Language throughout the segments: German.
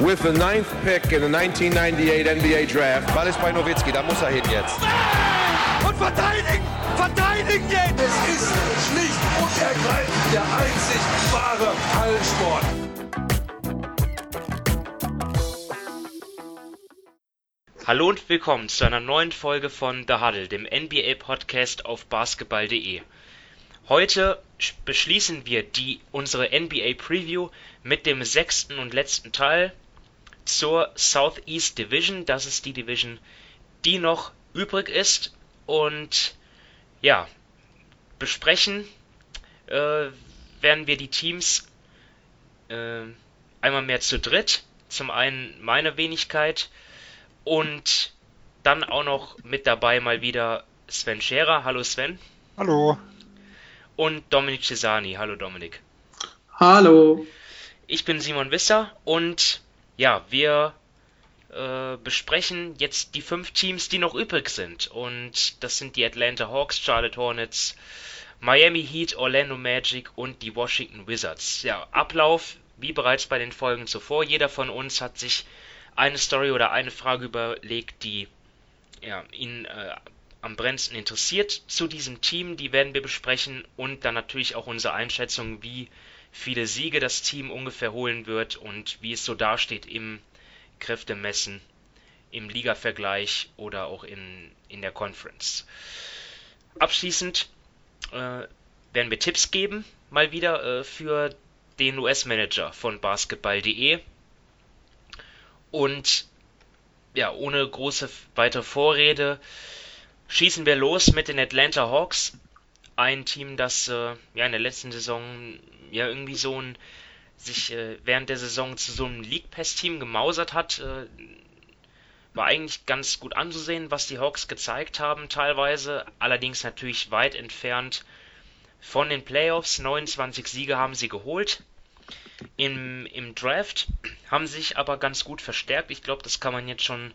with the ninth pick in the 1998 NBA Draft. Ball ist bei Nowitzki, da muss er hin jetzt. Und verteidigen! Verteidigen jetzt! Es ist schlicht und ergreifend der einzig wahre Hallensport. Hallo und willkommen zu einer neuen Folge von The Huddle, dem NBA-Podcast auf basketball.de. Heute beschließen wir die, unsere NBA Preview mit dem sechsten und letzten Teil zur Southeast Division. Das ist die Division, die noch übrig ist. Und ja, besprechen äh, werden wir die Teams äh, einmal mehr zu dritt. Zum einen meine Wenigkeit und dann auch noch mit dabei mal wieder Sven Scherer. Hallo Sven. Hallo. Und Dominik Cesani. Hallo Dominik. Hallo. Ich bin Simon Wisser und ja, wir äh, besprechen jetzt die fünf Teams, die noch übrig sind. Und das sind die Atlanta Hawks, Charlotte Hornets, Miami Heat, Orlando Magic und die Washington Wizards. Ja, Ablauf, wie bereits bei den Folgen zuvor. Jeder von uns hat sich eine Story oder eine Frage überlegt, die ja, ihn äh, am brennendsten interessiert zu diesem Team. Die werden wir besprechen und dann natürlich auch unsere Einschätzung, wie viele Siege das Team ungefähr holen wird und wie es so dasteht im Kräftemessen, im Liga-Vergleich oder auch in, in der Conference. Abschließend äh, werden wir Tipps geben, mal wieder äh, für den US-Manager von basketball.de. Und ja, ohne große weitere Vorrede schießen wir los mit den Atlanta Hawks. Ein Team, das äh, ja in der letzten Saison ja irgendwie so ein sich äh, während der Saison zu so einem League Pass Team gemausert hat. Äh, war eigentlich ganz gut anzusehen, was die Hawks gezeigt haben teilweise, allerdings natürlich weit entfernt von den Playoffs. 29 Siege haben sie geholt. Im, Im Draft haben sich aber ganz gut verstärkt. Ich glaube, das kann man jetzt schon,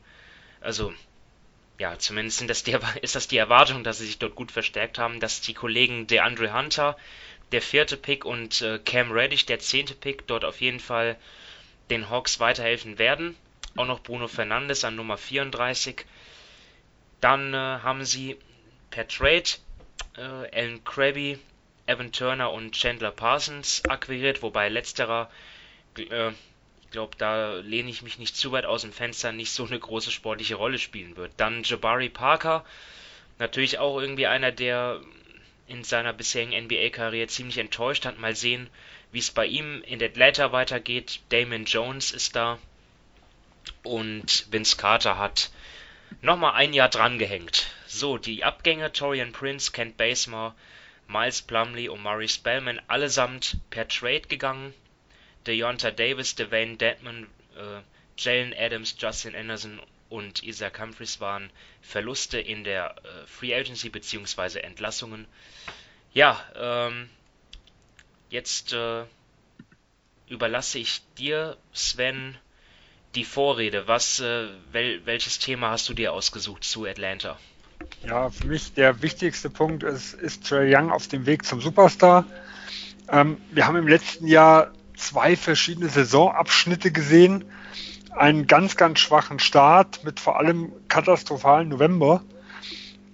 also ja, zumindest das die, ist das die Erwartung, dass sie sich dort gut verstärkt haben, dass die Kollegen DeAndre Hunter, der vierte Pick, und äh, Cam Reddish, der zehnte Pick, dort auf jeden Fall den Hawks weiterhelfen werden. Auch noch Bruno Fernandes an Nummer 34. Dann äh, haben sie per Trade äh, Alan Krabby, Evan Turner und Chandler Parsons akquiriert, wobei letzterer äh, glaube, da lehne ich mich nicht zu weit aus dem Fenster, nicht so eine große sportliche Rolle spielen wird. Dann Jabari Parker, natürlich auch irgendwie einer, der in seiner bisherigen NBA-Karriere ziemlich enttäuscht hat. Mal sehen, wie es bei ihm in Atlanta weitergeht. Damon Jones ist da und Vince Carter hat nochmal ein Jahr drangehängt. So, die Abgänge Torian Prince, Kent Basemore, Miles Plumley und Murray Spellman allesamt per Trade gegangen. Deonta Davis, Devane Dedman, äh, Jalen Adams, Justin Anderson und Isaac Humphries waren Verluste in der äh, Free Agency bzw. Entlassungen. Ja, ähm, jetzt äh, überlasse ich dir, Sven, die Vorrede. Was, äh, wel, welches Thema hast du dir ausgesucht zu Atlanta? Ja, für mich der wichtigste Punkt ist, ist Trey Young auf dem Weg zum Superstar. Ähm, wir haben im letzten Jahr zwei verschiedene Saisonabschnitte gesehen. Einen ganz, ganz schwachen Start mit vor allem katastrophalen November.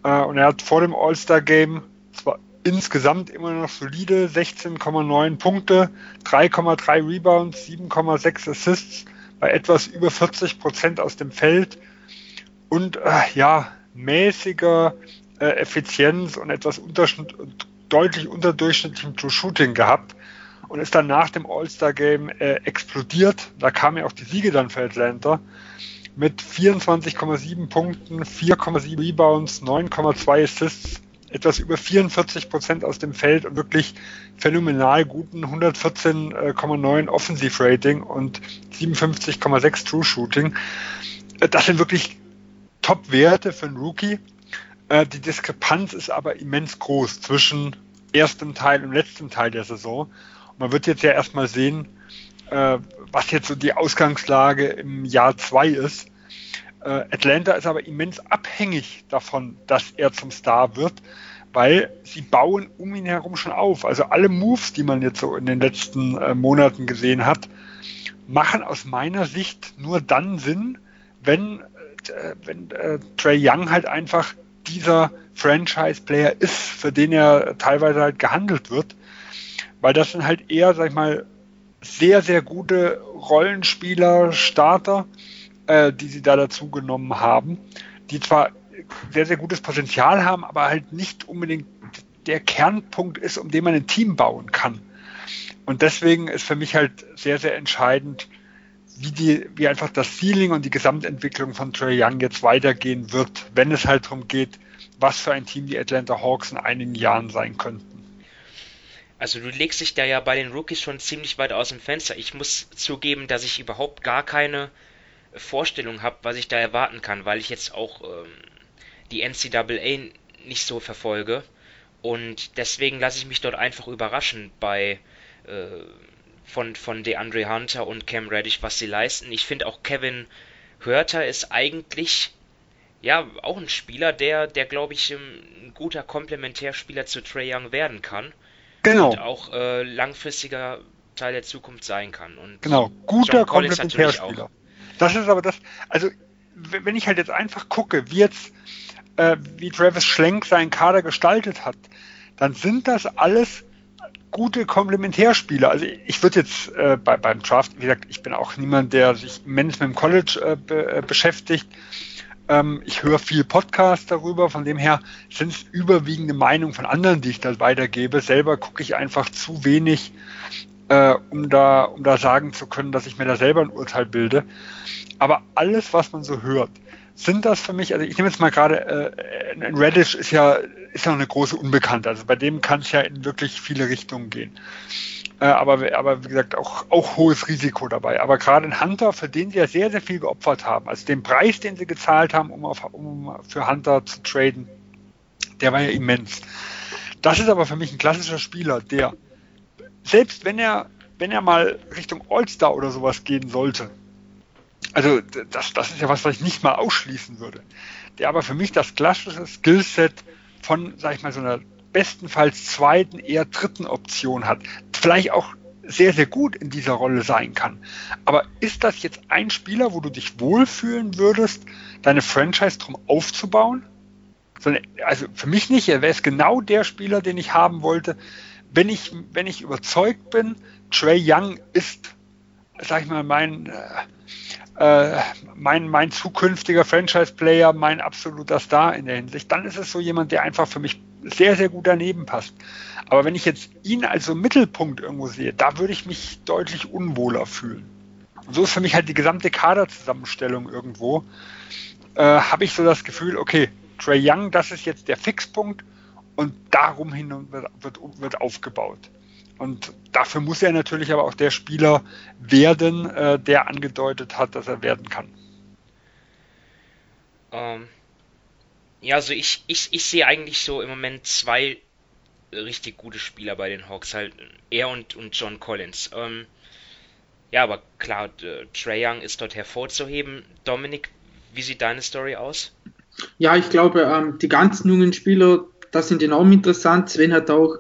Äh, und er hat vor dem All-Star-Game zwar insgesamt immer noch solide 16,9 Punkte, 3,3 Rebounds, 7,6 Assists bei etwas über 40 Prozent aus dem Feld und äh, ja, mäßiger äh, Effizienz und etwas unterschnitt, deutlich unterdurchschnittlichem True Shooting gehabt und ist dann nach dem All-Star-Game äh, explodiert. Da kamen ja auch die Siege dann für Atlanta mit 24,7 Punkten, 4,7 Rebounds, 9,2 Assists, etwas über 44 Prozent aus dem Feld und wirklich phänomenal guten 114,9 Offensive-Rating und 57,6 True Shooting. Äh, das sind wirklich Top-Werte für einen Rookie. Äh, die Diskrepanz ist aber immens groß zwischen erstem Teil und letztem Teil der Saison. Man wird jetzt ja erstmal sehen, äh, was jetzt so die Ausgangslage im Jahr zwei ist. Äh, Atlanta ist aber immens abhängig davon, dass er zum Star wird, weil sie bauen um ihn herum schon auf. Also alle Moves, die man jetzt so in den letzten äh, Monaten gesehen hat, machen aus meiner Sicht nur dann Sinn, wenn, äh, wenn äh, Trey Young halt einfach dieser Franchise-Player ist, für den er teilweise halt gehandelt wird. Weil das sind halt eher, sag ich mal, sehr, sehr gute Rollenspieler, Starter, äh, die sie da dazu genommen haben, die zwar sehr, sehr gutes Potenzial haben, aber halt nicht unbedingt der Kernpunkt ist, um den man ein Team bauen kann. Und deswegen ist für mich halt sehr, sehr entscheidend, wie, die, wie einfach das Ceiling und die Gesamtentwicklung von Trey Young jetzt weitergehen wird, wenn es halt darum geht, was für ein Team die Atlanta Hawks in einigen Jahren sein könnten. Also du legst dich da ja bei den Rookies schon ziemlich weit aus dem Fenster. Ich muss zugeben, dass ich überhaupt gar keine Vorstellung habe, was ich da erwarten kann, weil ich jetzt auch ähm, die NCAA nicht so verfolge. Und deswegen lasse ich mich dort einfach überraschen bei äh, von, von DeAndre Hunter und Cam Reddish, was sie leisten. Ich finde auch Kevin Hörter ist eigentlich ja auch ein Spieler, der, der glaube ich, ein guter Komplementärspieler zu Trey Young werden kann. Genau. Und auch äh, langfristiger Teil der Zukunft sein kann. Und genau, guter Komplementärspieler. Das ist aber das, also wenn ich halt jetzt einfach gucke, wie jetzt, äh, wie Travis Schlenk seinen Kader gestaltet hat, dann sind das alles gute Komplementärspieler. Also ich würde jetzt äh, bei, beim Draft, wie gesagt, ich bin auch niemand, der sich immens mit dem College äh, be, äh, beschäftigt. Ähm, ich höre viel Podcasts darüber, von dem her sind es überwiegende Meinungen von anderen, die ich da weitergebe. Selber gucke ich einfach zu wenig, äh, um, da, um da sagen zu können, dass ich mir da selber ein Urteil bilde. Aber alles, was man so hört, sind das für mich, also ich nehme jetzt mal gerade, äh, ein Reddish ist ja, ist ja noch eine große Unbekannte, also bei dem kann es ja in wirklich viele Richtungen gehen. Äh, aber, aber wie gesagt, auch, auch hohes Risiko dabei. Aber gerade ein Hunter, für den sie ja sehr, sehr viel geopfert haben, also den Preis, den sie gezahlt haben, um, auf, um für Hunter zu traden, der war ja immens. Das ist aber für mich ein klassischer Spieler, der, selbst wenn er, wenn er mal Richtung All-Star oder sowas gehen sollte, also das, das ist ja was, was ich nicht mal ausschließen würde. Der aber für mich das klassische Skillset von, sag ich mal, so einer bestenfalls zweiten, eher dritten Option hat. Vielleicht auch sehr, sehr gut in dieser Rolle sein kann. Aber ist das jetzt ein Spieler, wo du dich wohlfühlen würdest, deine Franchise drum aufzubauen? Also für mich nicht. Er wäre es genau der Spieler, den ich haben wollte. Wenn ich, wenn ich überzeugt bin, Trey Young ist, sag ich mal, mein, äh, äh, mein, mein zukünftiger Franchise-Player, mein absoluter Star in der Hinsicht, dann ist es so jemand, der einfach für mich sehr, sehr gut daneben passt. Aber wenn ich jetzt ihn als so Mittelpunkt irgendwo sehe, da würde ich mich deutlich unwohler fühlen. So ist für mich halt die gesamte Kaderzusammenstellung irgendwo. Äh, Habe ich so das Gefühl, okay, Trey Young, das ist jetzt der Fixpunkt und darum hin wird, wird, wird aufgebaut. Und dafür muss er natürlich aber auch der Spieler werden, äh, der angedeutet hat, dass er werden kann. Ähm, ja, also ich, ich, ich sehe eigentlich so im Moment zwei richtig gute Spieler bei den Hawks, halt er und, und John Collins. Ähm, ja, aber klar, äh, Trey Young ist dort hervorzuheben. Dominik, wie sieht deine Story aus? Ja, ich glaube, ähm, die ganzen jungen Spieler, das sind enorm interessant. Sven hat auch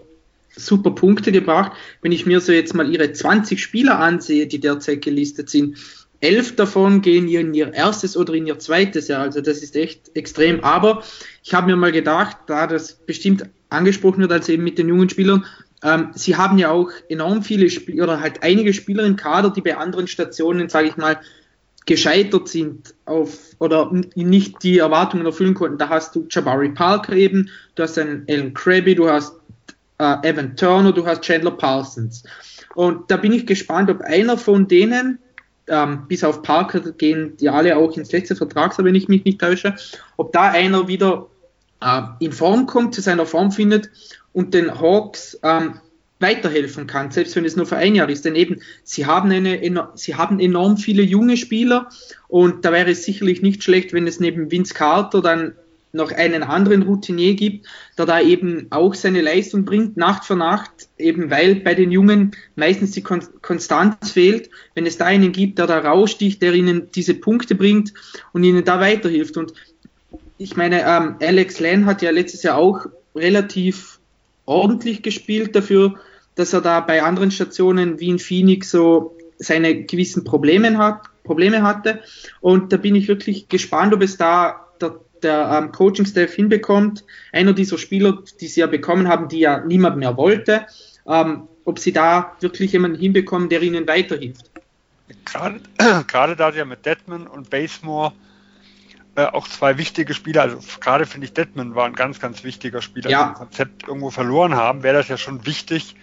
super Punkte gebracht. Wenn ich mir so jetzt mal ihre 20 Spieler ansehe, die derzeit gelistet sind, elf davon gehen in ihr erstes oder in ihr zweites Jahr. Also das ist echt extrem. Aber ich habe mir mal gedacht, da das bestimmt angesprochen wird, als eben mit den jungen Spielern, ähm, sie haben ja auch enorm viele Spieler oder halt einige Spieler im Kader, die bei anderen Stationen, sage ich mal, gescheitert sind auf oder nicht die Erwartungen erfüllen konnten. Da hast du Jabari Parker eben, du hast einen Alan Krabby, du hast äh, Evan Turner, du hast Chandler Parsons. Und da bin ich gespannt, ob einer von denen, ähm, bis auf Parker gehen die alle auch ins letzte Vertragsjahr, wenn ich mich nicht täusche, ob da einer wieder äh, in Form kommt, zu seiner Form findet und den Hawks ähm, weiterhelfen kann, selbst wenn es nur für ein Jahr ist. Denn eben, sie haben, eine, sie haben enorm viele junge Spieler und da wäre es sicherlich nicht schlecht, wenn es neben Vince Carter dann noch einen anderen Routinier gibt, der da eben auch seine Leistung bringt, Nacht für Nacht, eben weil bei den Jungen meistens die Kon Konstanz fehlt. Wenn es da einen gibt, der da raussticht, der ihnen diese Punkte bringt und ihnen da weiterhilft. Und ich meine, ähm, Alex Len hat ja letztes Jahr auch relativ ordentlich gespielt dafür, dass er da bei anderen Stationen wie in Phoenix so seine gewissen Probleme hat, Probleme hatte. Und da bin ich wirklich gespannt, ob es da der, der ähm, Coaching-Staff hinbekommt. Einer dieser Spieler, die sie ja bekommen haben, die ja niemand mehr wollte, ähm, ob sie da wirklich jemanden hinbekommen, der ihnen weiterhilft. Gerade, gerade da sie ja mit Detman und Basemore äh, auch zwei wichtige Spieler, also gerade finde ich Detman war ein ganz, ganz wichtiger Spieler, ja. im Konzept irgendwo verloren haben, wäre das ja schon wichtig,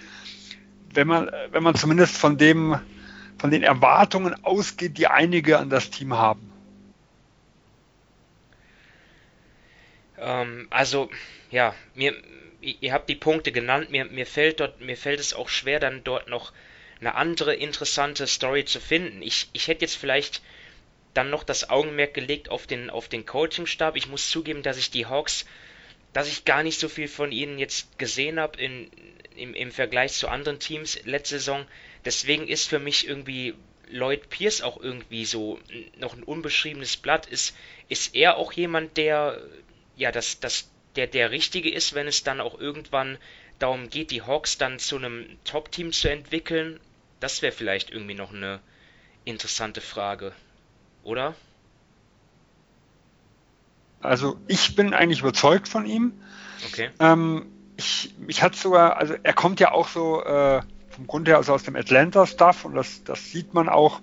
wenn man, wenn man zumindest von dem, von den Erwartungen ausgeht, die einige an das Team haben. Ähm, also, ja, mir, ihr habt die Punkte genannt, mir, mir fällt dort, mir fällt es auch schwer, dann dort noch eine andere interessante Story zu finden. Ich, ich hätte jetzt vielleicht dann noch das Augenmerk gelegt auf den, auf den Coachingstab. Ich muss zugeben, dass ich die Hawks, dass ich gar nicht so viel von ihnen jetzt gesehen habe in, im, im Vergleich zu anderen Teams letzte Saison. Deswegen ist für mich irgendwie Lloyd Pierce auch irgendwie so noch ein unbeschriebenes Blatt. Ist, ist er auch jemand, der, ja, das, das, der, der Richtige ist, wenn es dann auch irgendwann darum geht, die Hawks dann zu einem Top-Team zu entwickeln? Das wäre vielleicht irgendwie noch eine interessante Frage oder? Also ich bin eigentlich überzeugt von ihm. Okay. Ähm, ich, ich hatte sogar, also er kommt ja auch so äh, vom Grund her also aus dem Atlanta-Stuff und das, das sieht man auch,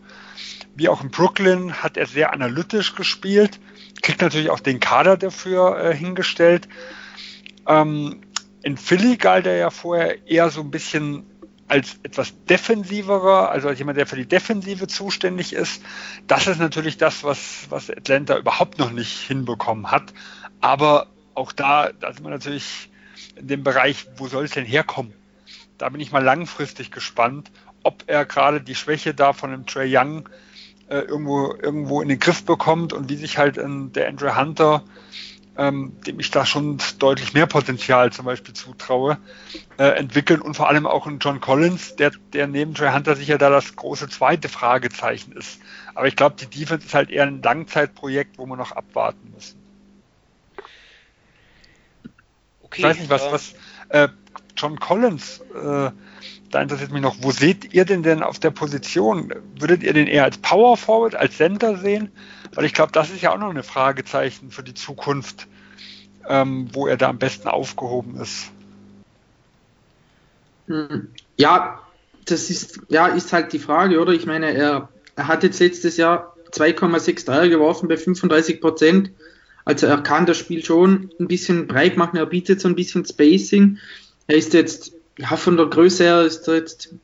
wie auch in Brooklyn hat er sehr analytisch gespielt, kriegt natürlich auch den Kader dafür äh, hingestellt. Ähm, in Philly galt er ja vorher eher so ein bisschen als etwas defensiverer, also als jemand, der für die Defensive zuständig ist. Das ist natürlich das, was, was Atlanta überhaupt noch nicht hinbekommen hat. Aber auch da, da sind wir natürlich in dem Bereich, wo soll es denn herkommen? Da bin ich mal langfristig gespannt, ob er gerade die Schwäche da von dem Trey Young äh, irgendwo, irgendwo in den Griff bekommt und wie sich halt in der Andrew Hunter ähm, dem ich da schon deutlich mehr Potenzial zum Beispiel zutraue, äh, entwickeln und vor allem auch in John Collins, der, der neben Trey Hunter sicher da das große zweite Fragezeichen ist. Aber ich glaube, die Defense ist halt eher ein Langzeitprojekt, wo wir noch abwarten müssen. Okay, ich weiß nicht, was, äh, was äh, John Collins, äh, da interessiert mich noch, wo seht ihr denn denn auf der Position? Würdet ihr den eher als Power Forward, als Center sehen? Weil ich glaube, das ist ja auch noch eine Fragezeichen für die Zukunft, ähm, wo er da am besten aufgehoben ist. Hm. Ja, das ist, ja, ist halt die Frage, oder? Ich meine, er, er hat jetzt letztes Jahr 2,6 Dreier geworfen bei 35 Prozent. Also er kann das Spiel schon ein bisschen breit machen, er bietet so ein bisschen Spacing. Er ist jetzt, ja, von der Größe her ist er jetzt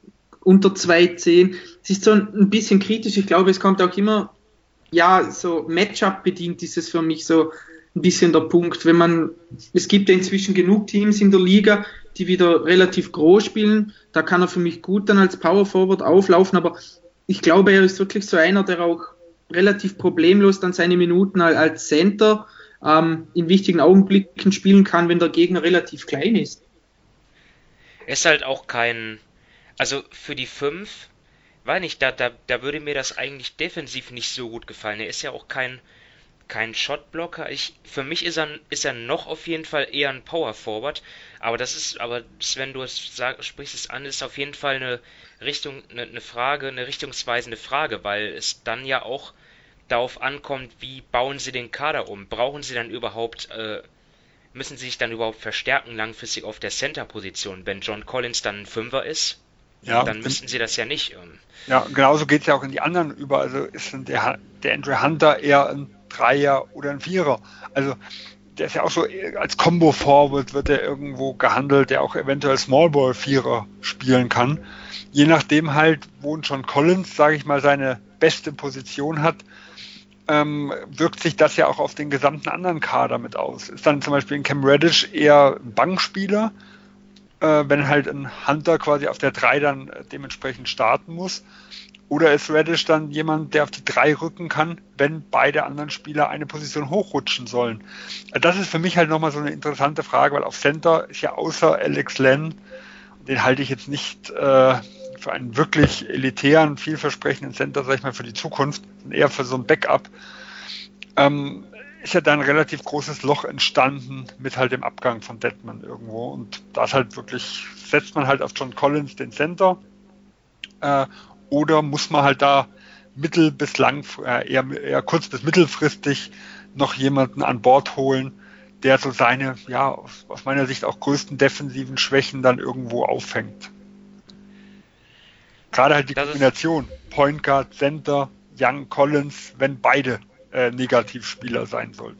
unter 2,10. Es ist so ein bisschen kritisch. Ich glaube, es kommt auch immer ja, so Matchup bedingt ist es für mich so ein bisschen der Punkt. Wenn man, es gibt ja inzwischen genug Teams in der Liga, die wieder relativ groß spielen. Da kann er für mich gut dann als Power Forward auflaufen, aber ich glaube, er ist wirklich so einer, der auch relativ problemlos dann seine Minuten als Center ähm, in wichtigen Augenblicken spielen kann, wenn der Gegner relativ klein ist. Ist halt auch kein, also für die 5 weiß nicht, da, da, da würde mir das eigentlich defensiv nicht so gut gefallen. Er ist ja auch kein, kein Shotblocker. Ich, für mich ist er, ist er noch auf jeden Fall eher ein Power Forward. Aber das ist, aber Sven, du sag, sprichst es an, ist auf jeden Fall eine Richtung, eine, eine Frage, eine richtungsweisende Frage, weil es dann ja auch darauf ankommt, wie bauen sie den Kader um? Brauchen sie dann überhaupt, äh, müssen sie sich dann überhaupt verstärken langfristig auf der Center-Position, wenn John Collins dann ein Fünfer ist? Ja, dann müssten sie das ja nicht. Ähm, ja, genauso geht es ja auch in die anderen über. Also ist der, der Andrew Hunter eher ein Dreier oder ein Vierer. Also der ist ja auch so als Combo Forward wird er irgendwo gehandelt, der auch eventuell Small Ball Vierer spielen kann. Je nachdem halt, wo John Collins, sage ich mal, seine beste Position hat, ähm, wirkt sich das ja auch auf den gesamten anderen Kader mit aus. Ist dann zum Beispiel in Cam Reddish eher ein Bankspieler, äh, wenn halt ein Hunter quasi auf der 3 dann äh, dementsprechend starten muss. Oder ist Reddish dann jemand, der auf die 3 rücken kann, wenn beide anderen Spieler eine Position hochrutschen sollen? Äh, das ist für mich halt nochmal so eine interessante Frage, weil auf Center ist ja außer Alex Len, den halte ich jetzt nicht äh, für einen wirklich elitären, vielversprechenden Center, sag ich mal, für die Zukunft, eher für so ein Backup. Ähm, ist ja da ein relativ großes Loch entstanden mit halt dem Abgang von Detman irgendwo. Und da ist halt wirklich, setzt man halt auf John Collins den Center. Äh, Oder muss man halt da mittel- bis lang, äh, eher, eher kurz- bis mittelfristig noch jemanden an Bord holen, der so seine, ja, aus meiner Sicht auch größten defensiven Schwächen dann irgendwo auffängt. Gerade halt die das Kombination Point Guard, Center, Young Collins, wenn beide äh, Negativspieler sein sollten.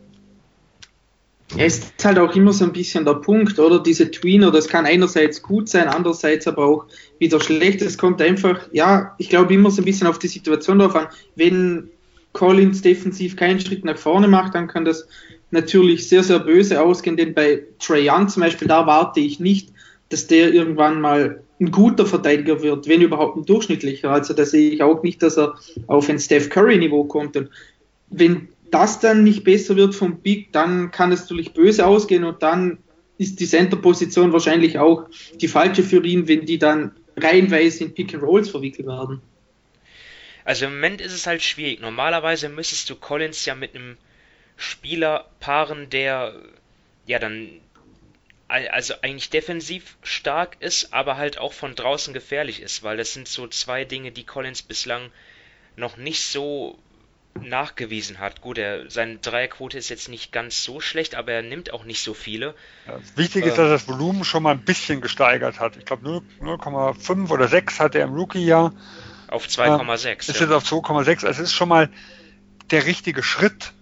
Es ist halt auch immer so ein bisschen der Punkt, oder? Diese Tweener, das kann einerseits gut sein, andererseits aber auch wieder schlecht. Es kommt einfach, ja, ich glaube immer so ein bisschen auf die Situation drauf an. Wenn Collins defensiv keinen Schritt nach vorne macht, dann kann das natürlich sehr, sehr böse ausgehen, denn bei Trey Young zum Beispiel, da warte ich nicht, dass der irgendwann mal ein guter Verteidiger wird, wenn überhaupt ein durchschnittlicher. Also da sehe ich auch nicht, dass er auf ein Steph Curry-Niveau kommt. Und wenn das dann nicht besser wird vom Big, dann kann es natürlich böse ausgehen und dann ist die Center-Position wahrscheinlich auch die falsche für ihn, wenn die dann reihenweise in Pick-and-Rolls verwickelt werden. Also im Moment ist es halt schwierig. Normalerweise müsstest du Collins ja mit einem Spieler paaren, der ja dann also eigentlich defensiv stark ist, aber halt auch von draußen gefährlich ist, weil das sind so zwei Dinge, die Collins bislang noch nicht so nachgewiesen hat. Gut, er, seine Dreierquote ist jetzt nicht ganz so schlecht, aber er nimmt auch nicht so viele. Ja, wichtig ähm, ist, dass er das Volumen schon mal ein bisschen gesteigert hat. Ich glaube 0,5 oder 6 hat er im Rookie-Jahr. Auf 2,6. Äh, ist ja. jetzt auf 2,6. Also es ist schon mal der richtige Schritt.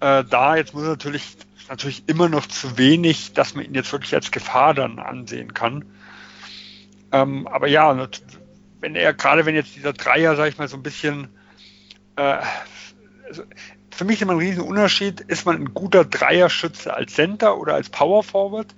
Äh, da jetzt muss er natürlich natürlich immer noch zu wenig, dass man ihn jetzt wirklich als Gefahr dann ansehen kann. Ähm, aber ja, wenn er, gerade wenn jetzt dieser Dreier, sag ich mal, so ein bisschen äh, also für mich ist immer ein riesen Unterschied, ist man ein guter Dreierschütze als Center oder als Power Forward?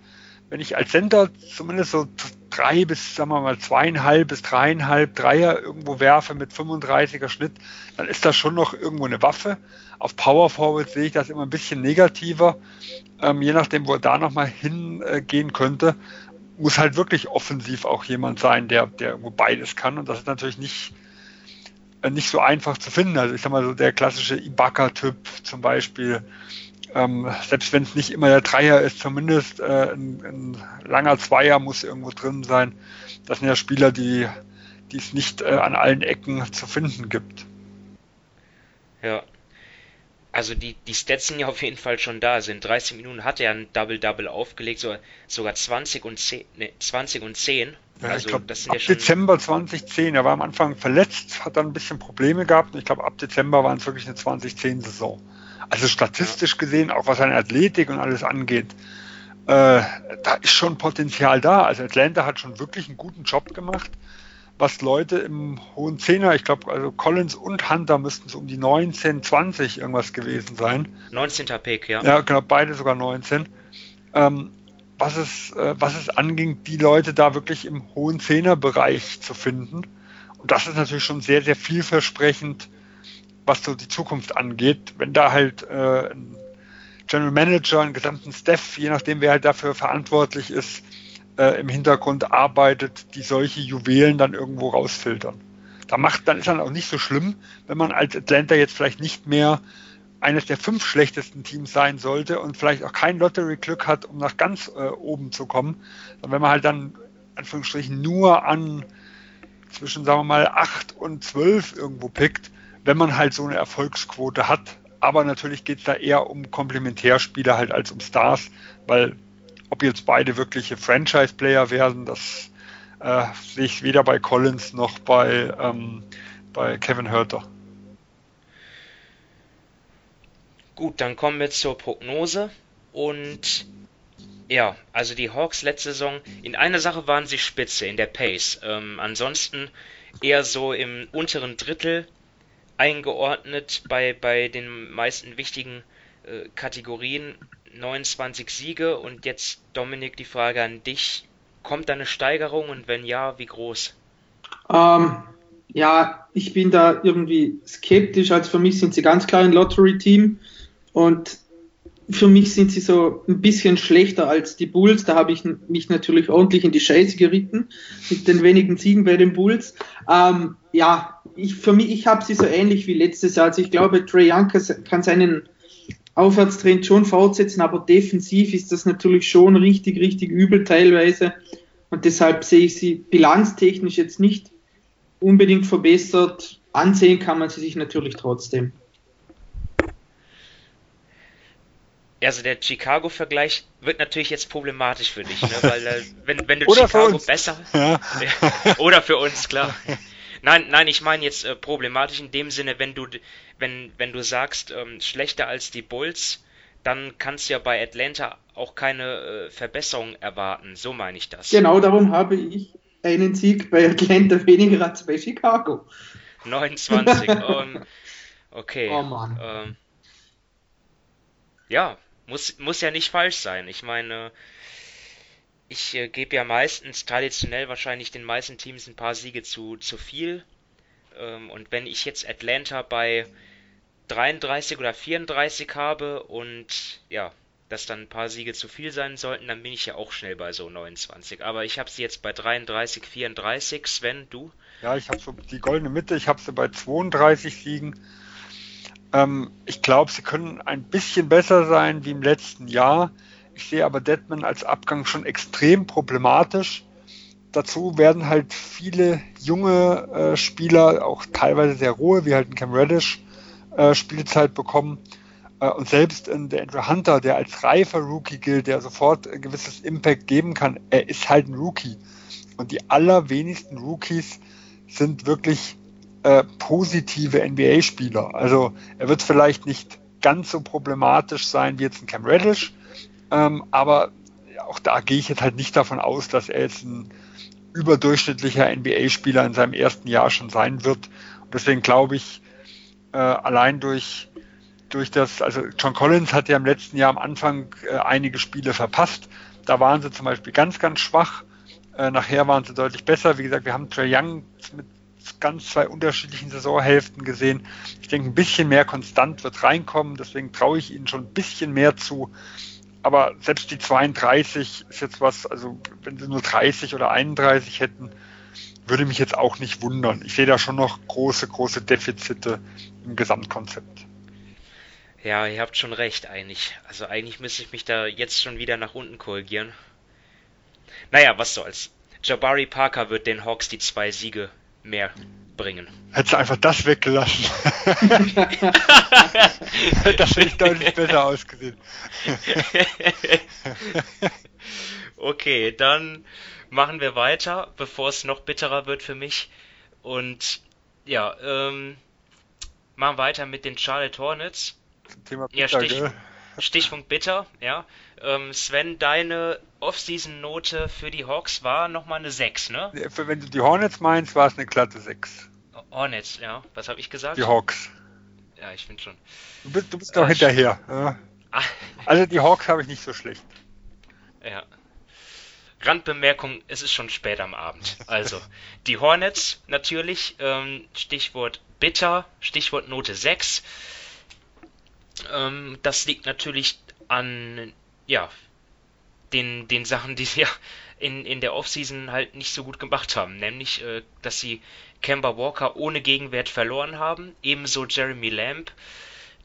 Wenn ich als Center zumindest so drei bis, sagen wir mal, zweieinhalb bis dreieinhalb Dreier irgendwo werfe mit 35er Schnitt, dann ist das schon noch irgendwo eine Waffe. Auf Power Forward sehe ich das immer ein bisschen negativer. Ähm, je nachdem, wo er da nochmal hingehen könnte, muss halt wirklich offensiv auch jemand sein, der, der irgendwo beides kann. Und das ist natürlich nicht, äh, nicht so einfach zu finden. Also ich sag mal so der klassische Ibaka-Typ zum Beispiel. Ähm, selbst wenn es nicht immer der Dreier ist, zumindest äh, ein, ein, langer Zweier muss irgendwo drin sein. Das sind ja Spieler, die es nicht äh, an allen Ecken zu finden gibt. Ja, also die, die Stats sind ja auf jeden Fall schon da. Also in 30 Minuten hat er ein Double-Double aufgelegt, so, sogar 20 und 10. Ne, 20 und 10. Ja, also, ich glaube, ab ja Dezember 2010, er war am Anfang verletzt, hat dann ein bisschen Probleme gehabt und ich glaube, ab Dezember waren es wirklich eine 2010-Saison. Also statistisch ja. gesehen, auch was seine Athletik und alles angeht, äh, da ist schon Potenzial da. Also Atlanta hat schon wirklich einen guten Job gemacht was Leute im hohen Zehner, ich glaube, also Collins und Hunter müssten es um die 19, 20 irgendwas gewesen sein. 19. Pick, ja. Ja, genau, beide sogar 19. Ähm, was, es, äh, was es anging, die Leute da wirklich im hohen Zehnerbereich zu finden. Und das ist natürlich schon sehr, sehr vielversprechend, was so die Zukunft angeht. Wenn da halt äh, ein General Manager, einen gesamten Staff, je nachdem, wer halt dafür verantwortlich ist, äh, im Hintergrund arbeitet, die solche Juwelen dann irgendwo rausfiltern. Da macht, dann ist dann auch nicht so schlimm, wenn man als Atlanta jetzt vielleicht nicht mehr eines der fünf schlechtesten Teams sein sollte und vielleicht auch kein Lottery-Glück hat, um nach ganz äh, oben zu kommen. Sondern wenn man halt dann, Anführungsstrichen, nur an zwischen, sagen wir mal, acht und zwölf irgendwo pickt, wenn man halt so eine Erfolgsquote hat. Aber natürlich geht es da eher um Komplementärspieler halt als um Stars, weil ob jetzt beide wirkliche Franchise-Player werden, das äh, sehe ich weder bei Collins noch bei, ähm, bei Kevin Hurter. Gut, dann kommen wir zur Prognose. Und ja, also die Hawks letzte Saison, in einer Sache waren sie spitze, in der Pace. Ähm, ansonsten eher so im unteren Drittel eingeordnet bei, bei den meisten wichtigen äh, Kategorien. 29 Siege und jetzt Dominik die Frage an dich. Kommt da eine Steigerung und wenn ja, wie groß? Ähm, ja, ich bin da irgendwie skeptisch. Also für mich sind sie ganz klar ein Lottery-Team und für mich sind sie so ein bisschen schlechter als die Bulls. Da habe ich mich natürlich ordentlich in die Scheiße geritten mit den wenigen Siegen bei den Bulls. Ähm, ja, ich, für mich, ich habe sie so ähnlich wie letztes Jahr. Also ich glaube, Trey Young kann seinen Aufwärtstrend schon fortsetzen, aber defensiv ist das natürlich schon richtig, richtig übel teilweise. Und deshalb sehe ich sie bilanztechnisch jetzt nicht unbedingt verbessert. Ansehen kann man sie sich natürlich trotzdem. Also der Chicago-Vergleich wird natürlich jetzt problematisch für dich, ne? weil äh, wenn, wenn du Oder Chicago besser Ja. oder für uns klar. Nein, nein, ich meine jetzt äh, problematisch in dem Sinne, wenn du wenn wenn du sagst ähm, schlechter als die Bulls, dann kannst du ja bei Atlanta auch keine äh, Verbesserung erwarten. So meine ich das. Genau darum habe ich einen Sieg bei Atlanta weniger als bei Chicago. 29. ähm, okay. Oh Mann. Ähm, ja, muss, muss ja nicht falsch sein. Ich meine, ich äh, gebe ja meistens traditionell wahrscheinlich den meisten Teams ein paar Siege zu, zu viel. Ähm, und wenn ich jetzt Atlanta bei 33 oder 34 habe und ja, dass dann ein paar Siege zu viel sein sollten, dann bin ich ja auch schnell bei so 29. Aber ich habe sie jetzt bei 33, 34. Sven, du? Ja, ich habe so die goldene Mitte, ich habe sie bei 32 Siegen. Ähm, ich glaube, sie können ein bisschen besser sein wie im letzten Jahr. Ich sehe aber Deadman als Abgang schon extrem problematisch. Dazu werden halt viele junge äh, Spieler, auch teilweise sehr rohe, wie halt ein Cam Reddish, äh, Spielzeit bekommen. Äh, und selbst in der Andrew Hunter, der als reifer Rookie gilt, der sofort ein gewisses Impact geben kann, er ist halt ein Rookie. Und die allerwenigsten Rookies sind wirklich äh, positive NBA-Spieler. Also er wird vielleicht nicht ganz so problematisch sein wie jetzt ein Cam Reddish, ähm, aber auch da gehe ich jetzt halt nicht davon aus, dass er jetzt ein überdurchschnittlicher NBA-Spieler in seinem ersten Jahr schon sein wird. Und deswegen glaube ich, äh, allein durch, durch das, also John Collins hat ja im letzten Jahr am Anfang äh, einige Spiele verpasst. Da waren sie zum Beispiel ganz, ganz schwach. Äh, nachher waren sie deutlich besser. Wie gesagt, wir haben Trey Young mit ganz zwei unterschiedlichen Saisonhälften gesehen. Ich denke, ein bisschen mehr konstant wird reinkommen. Deswegen traue ich ihnen schon ein bisschen mehr zu. Aber selbst die 32 ist jetzt was, also wenn sie nur 30 oder 31 hätten, würde mich jetzt auch nicht wundern. Ich sehe da schon noch große, große Defizite im Gesamtkonzept. Ja, ihr habt schon recht eigentlich. Also eigentlich müsste ich mich da jetzt schon wieder nach unten korrigieren. Naja, was soll's. Jabari Parker wird den Hawks die zwei Siege mehr bringen. Hättest du einfach das weggelassen. das hätte ich deutlich besser ausgesehen. okay, dann machen wir weiter, bevor es noch bitterer wird für mich. Und ja, ähm, machen weiter mit den Charlotte Hornets. Thema Ja, Bitter, Stich, gell? Stichpunkt bitter, ja. Ähm, Sven, deine Off-Season-Note für die Hawks war nochmal eine 6, ne? Wenn du die Hornets meinst, war es eine glatte 6. Hornets, ja. Was habe ich gesagt? Die Hawks. Ja, ich finde schon. Du bist, du bist Äh, doch hinterher. Ja. Ah, Also die Hawks habe ich nicht so schlecht. ja. Randbemerkung, es ist schon spät am Abend. Also, die Hornets natürlich, ähm, Stichwort bitter, Stichwort Note 6. Ähm, das liegt natürlich an, ja, den, den Sachen, die sie ja in, in der Offseason halt nicht so gut gemacht haben. Nämlich, äh, dass sie Kemba Walker ohne Gegenwert verloren haben. Ebenso Jeremy Lamb.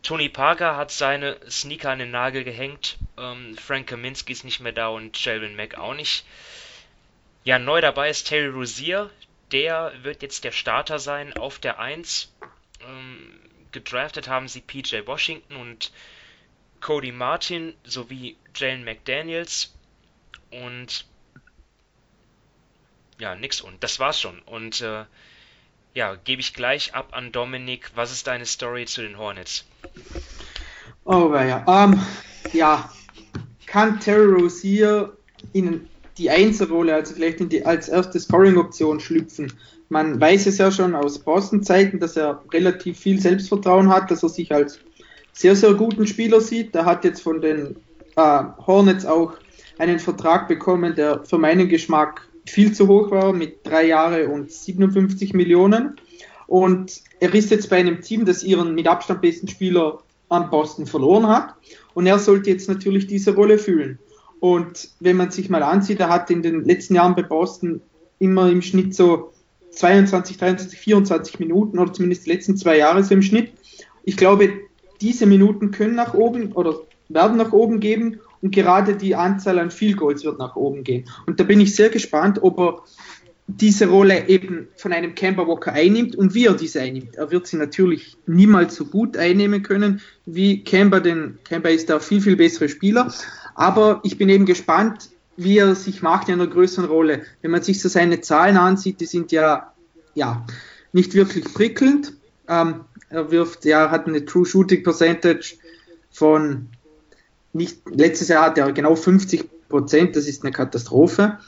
Tony Parker hat seine Sneaker an den Nagel gehängt. Ähm, Frank Kaminsky ist nicht mehr da und Shelvin Mack auch nicht. Ja, neu dabei ist Terry Rozier. Der wird jetzt der Starter sein auf der 1. Ähm, gedraftet haben sie PJ Washington und Cody Martin sowie Jalen McDaniels. Und ja, nix und das war's schon. Und äh, ja, gebe ich gleich ab an Dominik. Was ist deine Story zu den Hornets? Oh, ja. Ähm, ja, kann Terry Rozier in die Einzelrolle, also vielleicht in die, als erste Scoring-Option schlüpfen? Man weiß es ja schon aus Boston-Zeiten, dass er relativ viel Selbstvertrauen hat, dass er sich als sehr, sehr guten Spieler sieht. Er hat jetzt von den äh, Hornets auch einen Vertrag bekommen, der für meinen Geschmack viel zu hoch war, mit drei Jahre und 57 Millionen. Und er ist jetzt bei einem Team, das ihren mit Abstand besten Spieler an Boston verloren hat. Und er sollte jetzt natürlich diese Rolle fühlen. Und wenn man sich mal ansieht, er hat in den letzten Jahren bei Boston immer im Schnitt so 22, 23, 24 Minuten oder zumindest die letzten zwei Jahre so im Schnitt. Ich glaube, diese Minuten können nach oben oder werden nach oben gehen und gerade die Anzahl an Field Goals wird nach oben gehen. Und da bin ich sehr gespannt, ob er diese Rolle eben von einem Kemba Walker einnimmt und wie er diese einnimmt. Er wird sie natürlich niemals so gut einnehmen können wie Kemba, denn Kemba ist der viel, viel bessere Spieler. Aber ich bin eben gespannt, wie er sich macht in einer größeren Rolle. Wenn man sich so seine Zahlen ansieht, die sind ja, ja nicht wirklich prickelnd. Ähm, er wirft, ja, hat eine True Shooting Percentage von nicht, letztes Jahr hatte er genau 50 Prozent, das ist eine Katastrophe.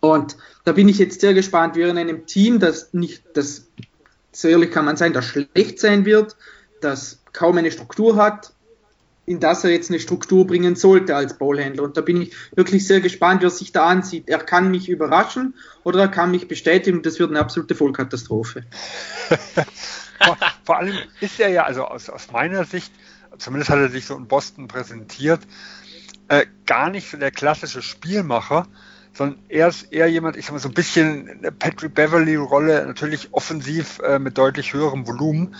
Und da bin ich jetzt sehr gespannt, wie er in einem Team, das nicht, das, so ehrlich kann man sein, das schlecht sein wird, das kaum eine Struktur hat, in das er jetzt eine Struktur bringen sollte als Ballhändler. Und da bin ich wirklich sehr gespannt, er sich da ansieht. Er kann mich überraschen oder er kann mich bestätigen. Das wird eine absolute Vollkatastrophe. vor, vor, allem ist er ja, also aus, aus meiner Sicht, zumindest hat er sich so in Boston präsentiert, äh, gar nicht so der klassische Spielmacher, sondern er ist eher jemand, ich sag mal, so ein bisschen eine Patrick Beverly-Rolle, natürlich offensiv äh, mit deutlich höherem Volumen,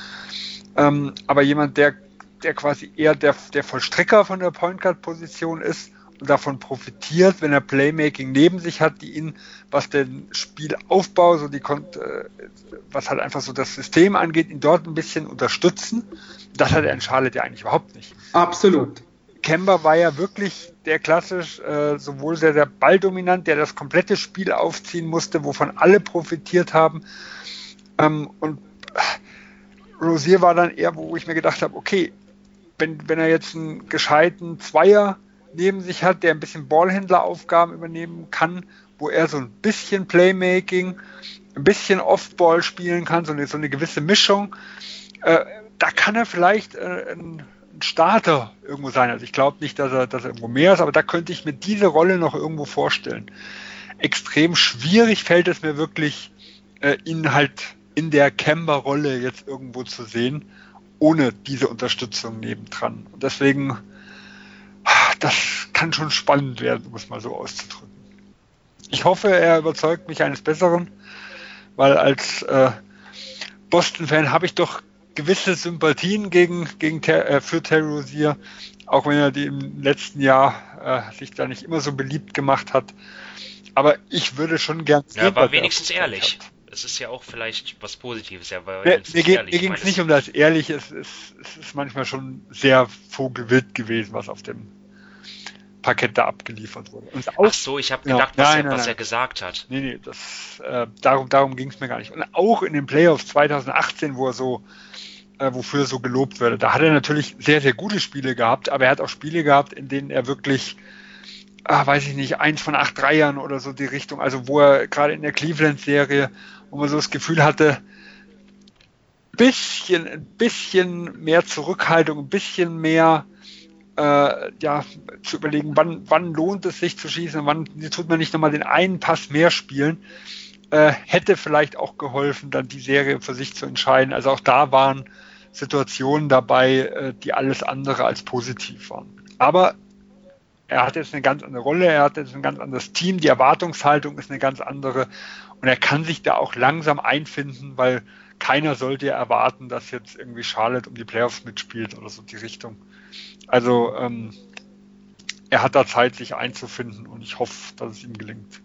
ähm, aber jemand, der, der quasi eher der, der Vollstrecker von der Point Guard-Position ist und davon profitiert, wenn er Playmaking neben sich hat, die ihn, was den Spielaufbau, so die äh, was halt einfach so das System angeht, ihn dort ein bisschen unterstützen. Das hat er in Charlotte ja eigentlich überhaupt nicht. Absolut. Kemba war ja wirklich der klassisch, äh, sowohl sehr, sehr balldominant, der das komplette Spiel aufziehen musste, wovon alle profitiert haben. Ähm, und äh, Rosier war dann eher, wo ich mir gedacht habe, okay, wenn, wenn er jetzt einen gescheiten Zweier neben sich hat, der ein bisschen Ballhändleraufgaben übernehmen kann, wo er so ein bisschen Playmaking, ein bisschen Off-Ball spielen kann, so eine, so eine gewisse Mischung, äh, da kann er vielleicht äh, ein Starter irgendwo sein. Also ich glaube nicht, dass er, dass er irgendwo mehr ist, aber da könnte ich mir diese Rolle noch irgendwo vorstellen. Extrem schwierig fällt es mir wirklich, äh, ihn halt in der Camber-Rolle jetzt irgendwo zu sehen, ohne diese Unterstützung nebendran. Und deswegen, das kann schon spannend werden, um es mal so auszudrücken. Ich hoffe, er überzeugt mich eines Besseren, weil als äh, Boston-Fan habe ich doch gewisse Sympathien gegen, gegen äh, für Terry Rozier, auch wenn er die im letzten Jahr äh, sich da nicht immer so beliebt gemacht hat. Aber ich würde schon gern. Ja, er war wenigstens ehrlich. Hat. Es ist ja auch vielleicht was Positives. Er war mir mir, mir ging es nicht um das Ehrliche, es, es, es ist manchmal schon sehr vogelwild gewesen, was auf dem Parkett da abgeliefert wurde. Und auch, Ach so, ich habe gedacht, ja, was, nein, er, was er, gesagt hat. Nee, nee, das, äh, darum, darum ging es mir gar nicht. Und auch in den Playoffs 2018, wo er so äh, wofür er so gelobt würde. Da hat er natürlich sehr, sehr gute Spiele gehabt, aber er hat auch Spiele gehabt, in denen er wirklich, ah, weiß ich nicht, eins von acht Dreiern oder so die Richtung, also wo er gerade in der Cleveland-Serie, wo man so das Gefühl hatte, bisschen, ein bisschen mehr Zurückhaltung, ein bisschen mehr äh, ja, zu überlegen, wann, wann lohnt es sich zu schießen, wann tut man nicht nochmal den einen Pass mehr spielen, äh, hätte vielleicht auch geholfen, dann die Serie für sich zu entscheiden. Also auch da waren Situationen dabei, äh, die alles andere als positiv waren. Aber er hat jetzt eine ganz andere Rolle, er hat jetzt ein ganz anderes Team, die Erwartungshaltung ist eine ganz andere und er kann sich da auch langsam einfinden, weil keiner sollte erwarten, dass jetzt irgendwie Charlotte um die Playoffs mitspielt oder so die Richtung. Also ähm, er hat da Zeit, sich einzufinden und ich hoffe, dass es ihm gelingt.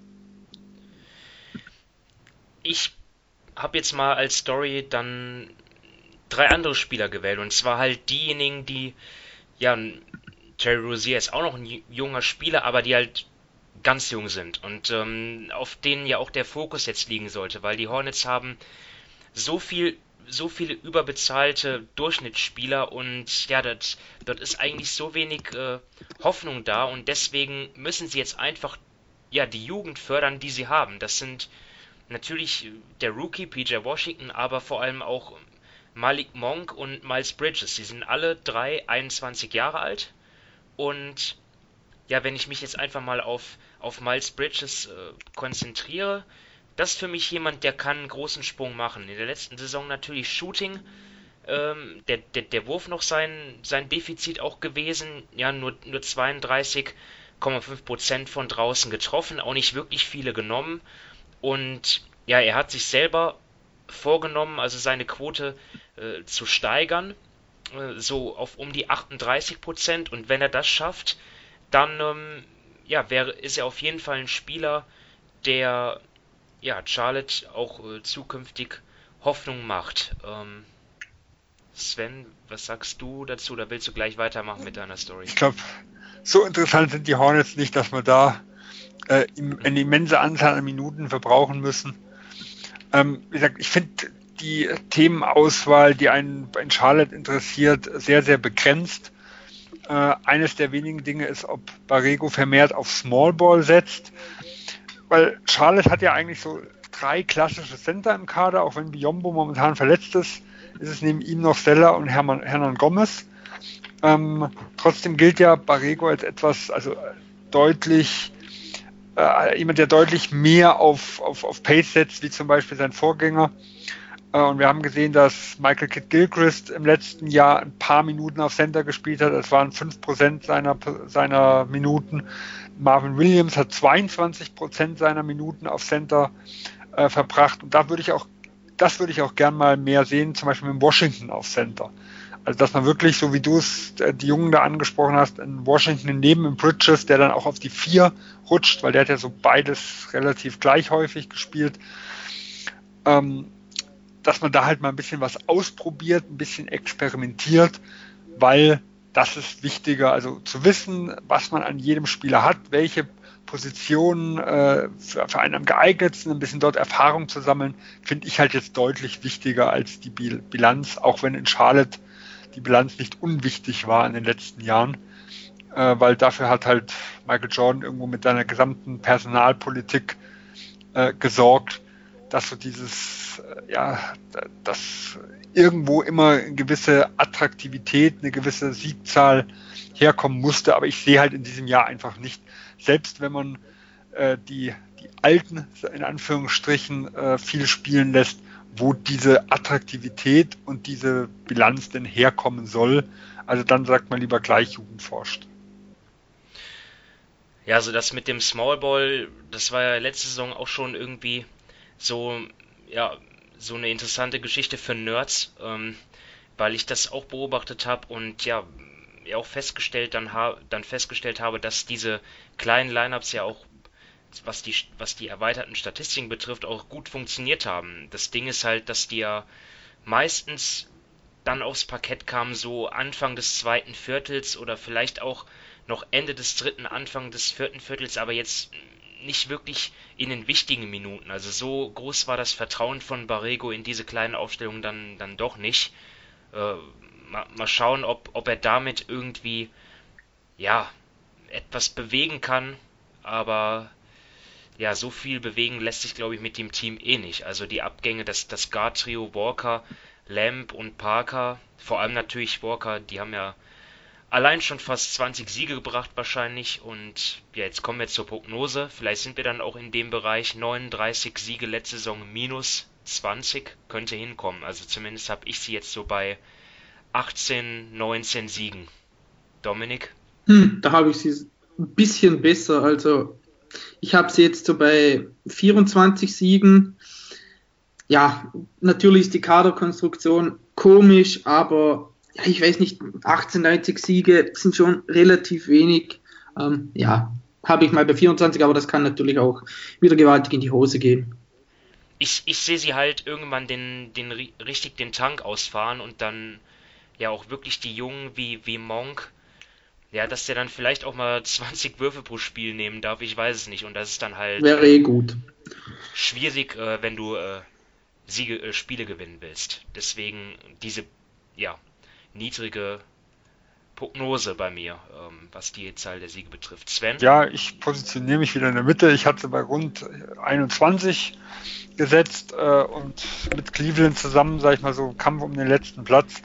Ich habe jetzt mal als Story dann drei andere Spieler gewählt. Und zwar halt diejenigen, die, ja, Terry Rozier ist auch noch ein junger Spieler, aber die halt ganz jung sind und ähm, auf denen ja auch der Fokus jetzt liegen sollte, weil die Hornets haben so viel so viele überbezahlte Durchschnittsspieler und ja, dort, dort ist eigentlich so wenig äh, Hoffnung da und deswegen müssen sie jetzt einfach ja die Jugend fördern, die sie haben. Das sind natürlich der Rookie PJ Washington, aber vor allem auch Malik Monk und Miles Bridges. Sie sind alle drei 21 Jahre alt. Und ja, wenn ich mich jetzt einfach mal auf, auf Miles Bridges äh, konzentriere, das ist für mich jemand, der kann einen großen Sprung machen. In der letzten Saison natürlich Shooting, ähm, der, der, der Wurf noch sein, sein Defizit auch gewesen. Ja, nur, nur 32,5% von draußen getroffen, auch nicht wirklich viele genommen. Und ja, er hat sich selber vorgenommen, also seine Quote äh, zu steigern, äh, so auf um die 38 Prozent. Und wenn er das schafft, dann ähm, ja, wäre, ist er auf jeden Fall ein Spieler, der ja, Charlotte auch äh, zukünftig Hoffnung macht. Ähm, Sven, was sagst du dazu? Oder willst du gleich weitermachen mit deiner Story? Ich glaube, so interessant sind die Hornets nicht, dass wir da äh, eine immense Anzahl an Minuten verbrauchen müssen. Ähm, wie gesagt, ich finde die Themenauswahl, die einen in Charlotte interessiert, sehr, sehr begrenzt. Äh, eines der wenigen Dinge ist, ob Barrego vermehrt auf Small Ball setzt, weil Charlotte hat ja eigentlich so drei klassische Center im Kader, auch wenn Biombo momentan verletzt ist, ist es neben ihm noch Stella und Hermann, Hernan Gomez. Ähm, trotzdem gilt ja Barrego als etwas, also deutlich, äh, jemand, der deutlich mehr auf, auf, auf Pace setzt, wie zum Beispiel sein Vorgänger. Äh, und wir haben gesehen, dass Michael Kidd Gilchrist im letzten Jahr ein paar Minuten auf Center gespielt hat. Das waren 5% seiner, seiner Minuten. Marvin Williams hat 22% seiner Minuten auf Center äh, verbracht. Und da würde ich auch, das würde ich auch gern mal mehr sehen, zum Beispiel mit Washington auf Center. Also dass man wirklich, so wie du es äh, die Jungen da angesprochen hast, in Washington neben im Bridges, der dann auch auf die vier rutscht, weil der hat ja so beides relativ gleich häufig gespielt. Ähm, dass man da halt mal ein bisschen was ausprobiert, ein bisschen experimentiert, weil das ist wichtiger, also zu wissen, was man an jedem Spieler hat, welche Positionen äh, für, für, einen am geeignetsten, ein bisschen dort Erfahrung zu sammeln, finde ich halt jetzt deutlich wichtiger als die Bilanz, auch wenn in Charlotte die Bilanz nicht unwichtig war in den letzten Jahren, äh, weil dafür hat halt Michael Jordan irgendwo mit seiner gesamten Personalpolitik äh, gesorgt, dass so dieses, äh, ja, dass irgendwo immer eine gewisse Attraktivität, eine gewisse Siegzahl herkommen musste. Aber ich sehe halt in diesem Jahr einfach nicht, selbst wenn man äh, die, die alten, in Anführungsstrichen, äh, viel spielen lässt, wo diese Attraktivität und diese Bilanz denn herkommen soll. Also dann sagt man lieber gleich Jugend forscht. Ja, also das mit dem Small Ball, das war ja letzte Saison auch schon irgendwie so, ja, so eine interessante Geschichte für Nerds, ähm, weil ich das auch beobachtet habe und ja, auch festgestellt dann, ha dann festgestellt habe, dass diese kleinen Lineups ja auch was die was die erweiterten Statistiken betrifft auch gut funktioniert haben. Das Ding ist halt, dass die ja meistens dann aufs Parkett kamen so Anfang des zweiten Viertels oder vielleicht auch noch Ende des dritten, Anfang des vierten Viertels, aber jetzt nicht wirklich in den wichtigen Minuten. Also so groß war das Vertrauen von Barrego in diese kleinen Aufstellungen dann, dann doch nicht. Äh, mal, mal schauen, ob, ob er damit irgendwie, ja, etwas bewegen kann. Aber ja, so viel bewegen lässt sich, glaube ich, mit dem Team eh nicht. Also die Abgänge, das, das Guard-Trio Walker, Lamb und Parker, vor allem natürlich Walker, die haben ja allein schon fast 20 Siege gebracht wahrscheinlich. Und ja, jetzt kommen wir zur Prognose. Vielleicht sind wir dann auch in dem Bereich 39 Siege letzte Saison minus 20 könnte hinkommen. Also zumindest habe ich sie jetzt so bei 18, 19 Siegen. Dominik? Hm, da habe ich sie ein bisschen besser. Also ich habe sie jetzt so bei 24 Siegen. Ja, natürlich ist die Kaderkonstruktion komisch, aber ja, ich weiß nicht, 18, 90 Siege sind schon relativ wenig. Ähm, ja, habe ich mal bei 24, aber das kann natürlich auch wieder gewaltig in die Hose gehen. Ich, ich sehe sie halt irgendwann den, den richtig den Tank ausfahren und dann ja auch wirklich die Jungen wie, wie Monk, ja, dass der dann vielleicht auch mal 20 Würfe pro Spiel nehmen darf, ich weiß es nicht. Und das ist dann halt. Wäre eh gut. Schwierig, äh, wenn du äh, Siege, äh, Spiele gewinnen willst. Deswegen diese, ja, niedrige Prognose bei mir, ähm, was die Zahl der Siege betrifft. Sven? Ja, ich positioniere mich wieder in der Mitte. Ich hatte bei rund 21 gesetzt äh, und mit Cleveland zusammen, sage ich mal so, Kampf um den letzten Platz.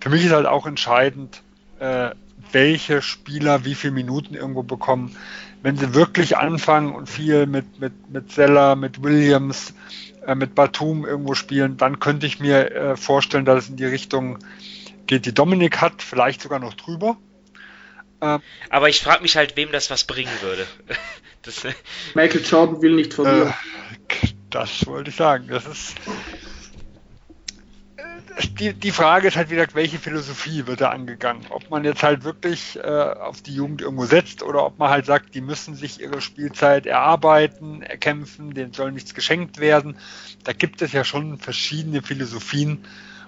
Für mich ist halt auch entscheidend, äh, welche Spieler wie viele Minuten irgendwo bekommen. Wenn sie wirklich anfangen und viel mit, mit, mit Zeller, mit Williams, äh, mit Batum irgendwo spielen, dann könnte ich mir äh, vorstellen, dass es in die Richtung geht, die Dominik hat, vielleicht sogar noch drüber. Ähm, Aber ich frage mich halt, wem das was bringen würde. das, äh, Michael Jordan will nicht verlieren. Äh, das wollte ich sagen. Das ist die, die Frage ist halt wieder, welche Philosophie wird da angegangen? Ob man jetzt halt wirklich äh, auf die Jugend irgendwo setzt oder ob man halt sagt, die müssen sich ihre Spielzeit erarbeiten, erkämpfen, denen soll nichts geschenkt werden. Da gibt es ja schon verschiedene Philosophien,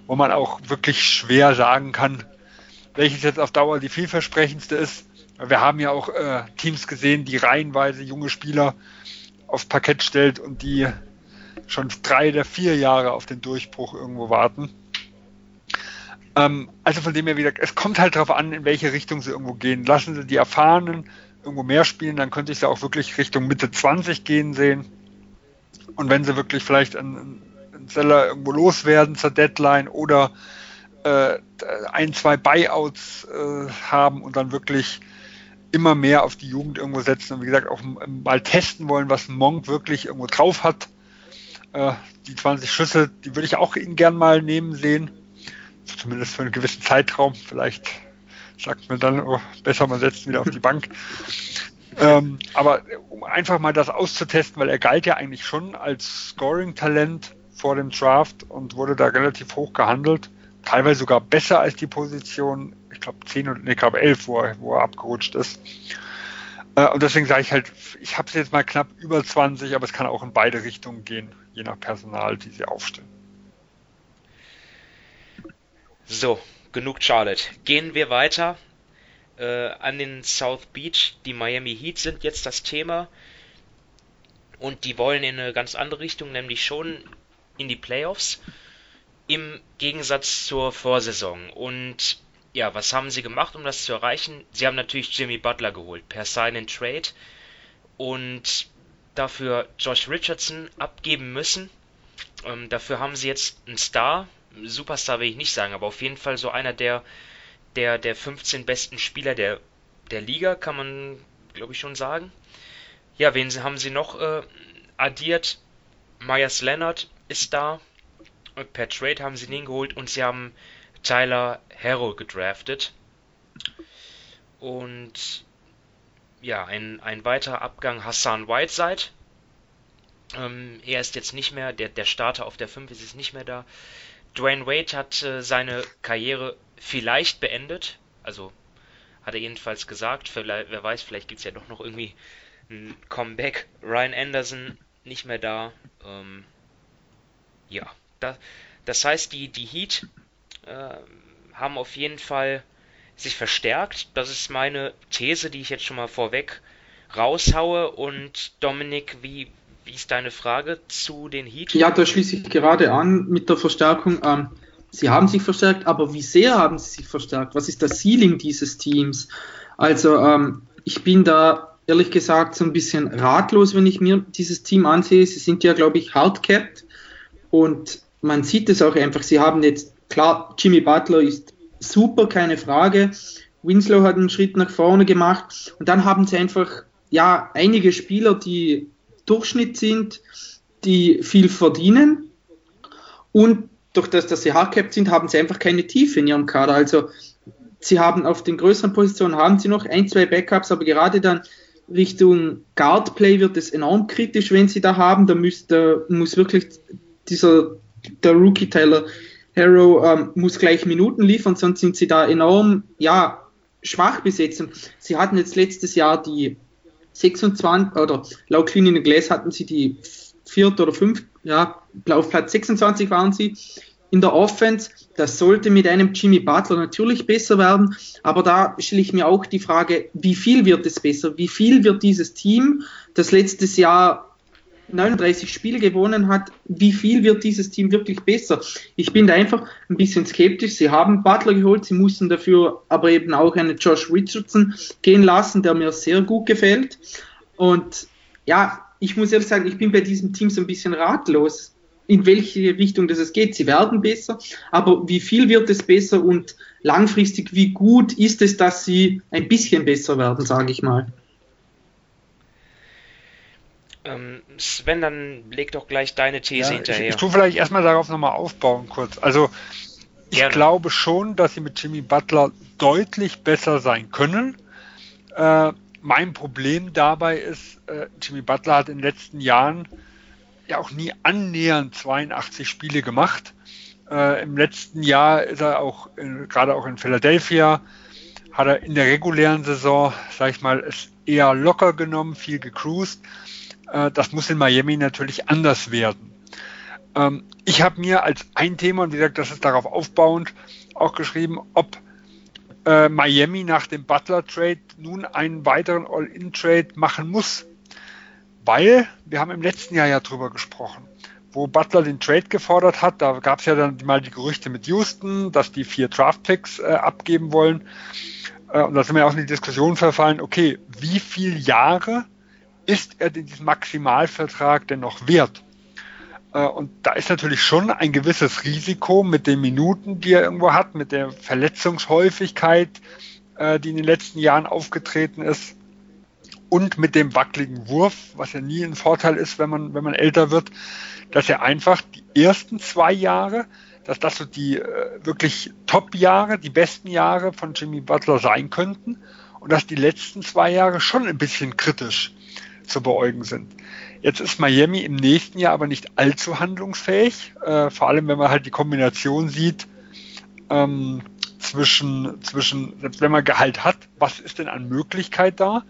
wo man auch wirklich schwer sagen kann, welches jetzt auf Dauer die vielversprechendste ist. Wir haben ja auch äh, Teams gesehen, die reihenweise junge Spieler aufs Parkett stellt und die schon drei oder vier Jahre auf den Durchbruch irgendwo warten. Ähm, also von dem her wieder, es kommt halt darauf an, in welche Richtung sie irgendwo gehen. Lassen sie die Erfahrenen irgendwo mehr spielen, dann könnte ich sie auch wirklich Richtung Mitte 20 gehen sehen. Und wenn sie wirklich vielleicht einen, einen Seller irgendwo loswerden zur Deadline oder äh, ein, zwei Buyouts äh, haben und dann wirklich immer mehr auf die Jugend irgendwo setzen und wie gesagt auch mal testen wollen, was Monk wirklich irgendwo drauf hat. Äh, die 20 Schüsse, die würde ich auch ihn gern mal nehmen sehen. Zumindest für einen gewissen Zeitraum. Vielleicht sagt man dann, oh, besser, man setzt ihn wieder auf die Bank. ähm, aber um einfach mal das auszutesten, weil er galt ja eigentlich schon als Scoring-Talent vor dem Draft und wurde da relativ hoch gehandelt. Teilweise sogar besser als die Position, ich glaube 10 und nee, ich glaube 11, wo er, wo er abgerutscht ist. Äh, und deswegen sage ich halt, ich habe es jetzt mal knapp über 20, aber es kann auch in beide Richtungen gehen, je nach Personal, die sie aufstellen. So, genug Charlotte. Gehen wir weiter äh, an den South Beach. Die Miami Heat sind jetzt das Thema. Und die wollen in eine ganz andere Richtung, nämlich schon in die Playoffs. Im Gegensatz zur Vorsaison. Und ja, was haben sie gemacht, um das zu erreichen? Sie haben natürlich Jimmy Butler geholt per Sign and Trade und dafür Josh Richardson abgeben müssen. Ähm, dafür haben sie jetzt einen Star, Superstar will ich nicht sagen, aber auf jeden Fall so einer der der der 15 besten Spieler der der Liga, kann man glaube ich schon sagen. Ja, wen haben sie noch äh, addiert? Myers Leonard ist da. Per Trade haben sie den geholt und sie haben Tyler Harrow gedraftet. Und ja, ein, ein weiterer Abgang Hassan Whiteside. Ähm, er ist jetzt nicht mehr, der, der Starter auf der 5 ist jetzt nicht mehr da. Dwayne Wade hat äh, seine Karriere vielleicht beendet. Also hat er jedenfalls gesagt. Vielleicht, wer weiß, vielleicht gibt es ja doch noch irgendwie ein Comeback. Ryan Anderson nicht mehr da. Ähm, ja, da, das heißt, die, die Heat äh, haben auf jeden Fall sich verstärkt. Das ist meine These, die ich jetzt schon mal vorweg raushaue. Und Dominik, wie, wie ist deine Frage zu den Heat? Ja, da schließe ich gerade an mit der Verstärkung. Ähm, sie haben sich verstärkt, aber wie sehr haben sie sich verstärkt? Was ist das Ceiling dieses Teams? Also ähm, ich bin da ehrlich gesagt so ein bisschen ratlos, wenn ich mir dieses Team ansehe. Sie sind ja, glaube ich, hardcapped und man sieht es auch einfach. Sie haben jetzt Klar, Jimmy Butler ist super, keine Frage. Winslow hat einen Schritt nach vorne gemacht und dann haben sie einfach ja einige Spieler, die Durchschnitt sind, die viel verdienen und durch das, dass sie hardcapped sind, haben sie einfach keine Tiefe in ihrem Kader. Also sie haben auf den größeren Positionen haben sie noch ein, zwei Backups, aber gerade dann Richtung Guardplay wird es enorm kritisch, wenn sie da haben. Da, müsste, muss wirklich dieser der Rookie Tyler Harrow ähm, muss gleich Minuten liefern, sonst sind sie da enorm ja, schwach besetzt. Sie hatten jetzt letztes Jahr die 26, oder laut Clean Glass hatten sie die vierte oder fünfte, ja, auf Platz 26 waren sie in der Offense. Das sollte mit einem Jimmy Butler natürlich besser werden, aber da stelle ich mir auch die Frage, wie viel wird es besser? Wie viel wird dieses Team, das letztes Jahr 39 Spiele gewonnen hat, wie viel wird dieses Team wirklich besser? Ich bin da einfach ein bisschen skeptisch. Sie haben Butler geholt, sie mussten dafür aber eben auch einen Josh Richardson gehen lassen, der mir sehr gut gefällt. Und ja, ich muss ehrlich sagen, ich bin bei diesem Team so ein bisschen ratlos, in welche Richtung das es geht. Sie werden besser, aber wie viel wird es besser und langfristig, wie gut ist es, dass sie ein bisschen besser werden, sage ich mal. Ähm, Sven, dann leg doch gleich deine These ja, hinterher. Ich, ich tue vielleicht erstmal darauf nochmal aufbauen kurz. Also ich Gerne. glaube schon, dass sie mit Jimmy Butler deutlich besser sein können. Äh, mein Problem dabei ist, äh, Jimmy Butler hat in den letzten Jahren ja auch nie annähernd 82 Spiele gemacht. Äh, Im letzten Jahr ist er auch, gerade auch in Philadelphia, hat er in der regulären Saison, sag ich mal, es eher locker genommen, viel gecruised. Äh, das muss in Miami natürlich anders werden. Ähm, ich habe mir als ein Thema, und wie gesagt, das ist darauf aufbauend, auch geschrieben, ob äh, Miami nach dem Butler-Trade nun einen weiteren All-In-Trade machen muss. Weil wir haben im letzten Jahr ja drüber gesprochen, wo Butler den Trade gefordert hat. Da gab es ja dann mal die Gerüchte mit Houston, dass die vier Draft-Picks äh, abgeben wollen. Äh, und da sind wir auch in die Diskussion verfallen, okay, wie viele Jahre ist er diesen Maximalvertrag denn noch wert? Äh, und da ist natürlich schon ein gewisses Risiko mit den Minuten, die er irgendwo hat, mit der Verletzungshäufigkeit, äh, die in den letzten Jahren aufgetreten ist und mit dem wackeligen Wurf, was ja nie ein Vorteil ist, wenn man, wenn man älter wird, dass er einfach die ersten zwei Jahre, dass das so die äh, wirklich Top-Jahre, die besten Jahre von Jimmy Butler sein könnten und dass die letzten zwei Jahre schon ein bisschen kritisch zu beäugen sind. Jetzt ist Miami im nächsten Jahr aber nicht allzu handlungsfähig, äh, vor allem wenn man halt die Kombination sieht ähm, zwischen, zwischen, selbst wenn man Gehalt hat, was ist denn an Möglichkeit da?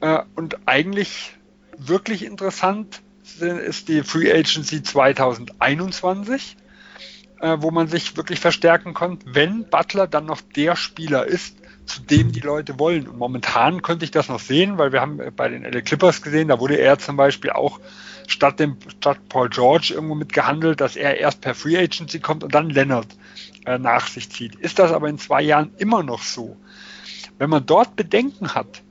Äh, und eigentlich wirklich interessant ist die Free Agency 2021, äh, wo man sich wirklich verstärken konnte, wenn Butler dann noch der Spieler ist, zu dem die Leute wollen. Und momentan könnte ich das noch sehen, weil wir haben bei den LA Clippers gesehen, da wurde er zum Beispiel auch statt dem statt Paul George irgendwo mit gehandelt, dass er erst per Free Agency kommt und dann Leonard äh, nach sich zieht. Ist das aber in zwei Jahren immer noch so? Wenn man dort Bedenken hat,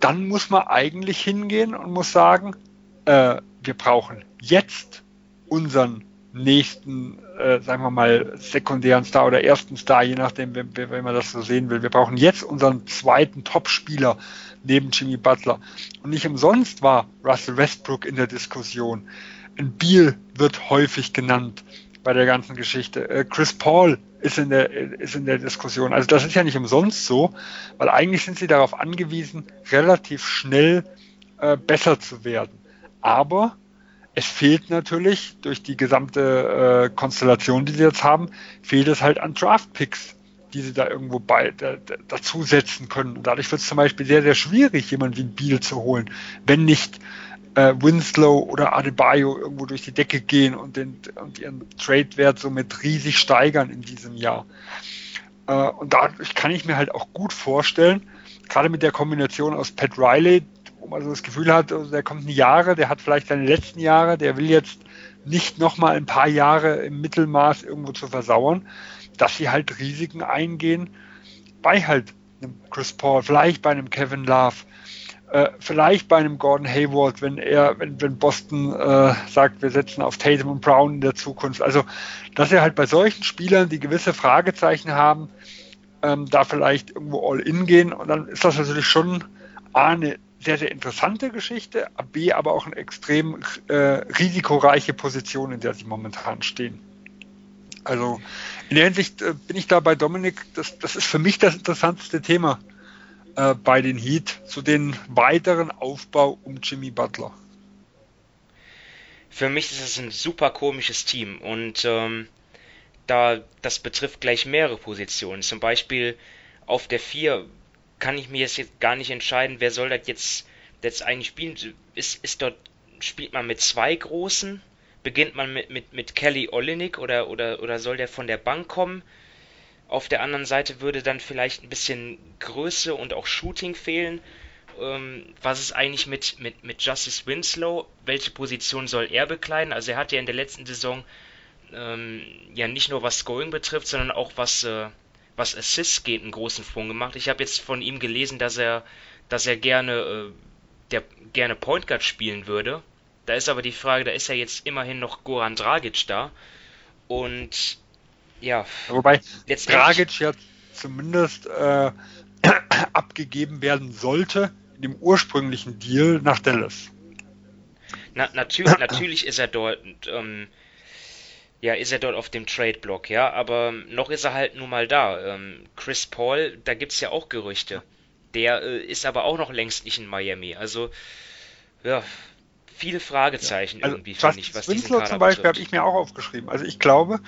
dann muss man eigentlich hingehen und muss sagen, äh, wir brauchen jetzt unseren nächsten, äh, sagen wir mal, sekundären Star oder ersten Star, je nachdem, wenn, wenn man das so sehen will. Wir brauchen jetzt unseren zweiten Top-Spieler neben Jimmy Butler. Und nicht umsonst war Russell Westbrook in der Diskussion. Ein Beal wird häufig genannt bei der ganzen Geschichte. Äh, Chris Paul ist in, der, ist in der Diskussion. Also das ist ja nicht umsonst so, weil eigentlich sind sie darauf angewiesen, relativ schnell äh, besser zu werden. Aber es fehlt natürlich durch die gesamte äh, Konstellation, die sie jetzt haben, fehlt es halt an Draft-Picks, die sie da irgendwo bei, da, da, dazusetzen können. Und dadurch wird es zum Beispiel sehr, sehr schwierig, jemanden wie Beal zu holen, wenn nicht äh, Winslow oder Adebayo irgendwo durch die Decke gehen und, den, und ihren Trade-Wert somit riesig steigern in diesem Jahr. Äh, und dadurch kann ich mir halt auch gut vorstellen, gerade mit der Kombination aus Pat Riley, wo man so das Gefühl hat, also der kommt in Jahre, der hat vielleicht seine letzten Jahre, der will jetzt nicht nochmal ein paar Jahre im Mittelmaß irgendwo zu versauern, dass sie halt Risiken eingehen bei halt einem Chris Paul, vielleicht bei einem Kevin Love, äh, vielleicht bei einem Gordon Hayward, wenn er, wenn, wenn Boston äh, sagt, wir setzen auf Tatum und Brown in der Zukunft. Also, dass er halt bei solchen Spielern, die gewisse Fragezeichen haben, ähm, da vielleicht irgendwo all in gehen und dann ist das natürlich schon eine sehr, sehr interessante Geschichte, B, aber auch eine extrem äh, risikoreiche Position, in der sie momentan stehen. Also in der Hinsicht äh, bin ich da bei Dominik, das, das ist für mich das interessanteste Thema äh, bei den Heat, zu den weiteren Aufbau um Jimmy Butler. Für mich ist es ein super komisches Team und ähm, da das betrifft gleich mehrere Positionen. Zum Beispiel auf der 4 kann ich mir jetzt gar nicht entscheiden, wer soll das jetzt, jetzt eigentlich spielen. Ist, ist dort, spielt man mit zwei Großen? Beginnt man mit, mit, mit Kelly Olinik oder, oder, oder soll der von der Bank kommen? Auf der anderen Seite würde dann vielleicht ein bisschen Größe und auch Shooting fehlen. Ähm, was ist eigentlich mit, mit, mit Justice Winslow? Welche Position soll er bekleiden? Also er hat ja in der letzten Saison ähm, ja nicht nur was Scoring betrifft, sondern auch was äh, was Assists geht, einen großen Sprung gemacht. Ich habe jetzt von ihm gelesen, dass er, dass er gerne, äh, der, gerne Point Guard spielen würde. Da ist aber die Frage, da ist ja jetzt immerhin noch Goran Dragic da. Und ja. Wobei Dragic ja zumindest äh, abgegeben werden sollte in dem ursprünglichen Deal nach Dallas. Na, natürlich, natürlich ist er dort. Ähm, ja, ist er dort auf dem Trade-Block, ja, aber noch ist er halt nun mal da. Ähm, Chris Paul, da gibt es ja auch Gerüchte. Der äh, ist aber auch noch längst nicht in Miami. Also, ja, viele Fragezeichen ja. also, irgendwie, finde ich, was Winslow zum Beispiel habe ich mir auch aufgeschrieben. Also ich glaube,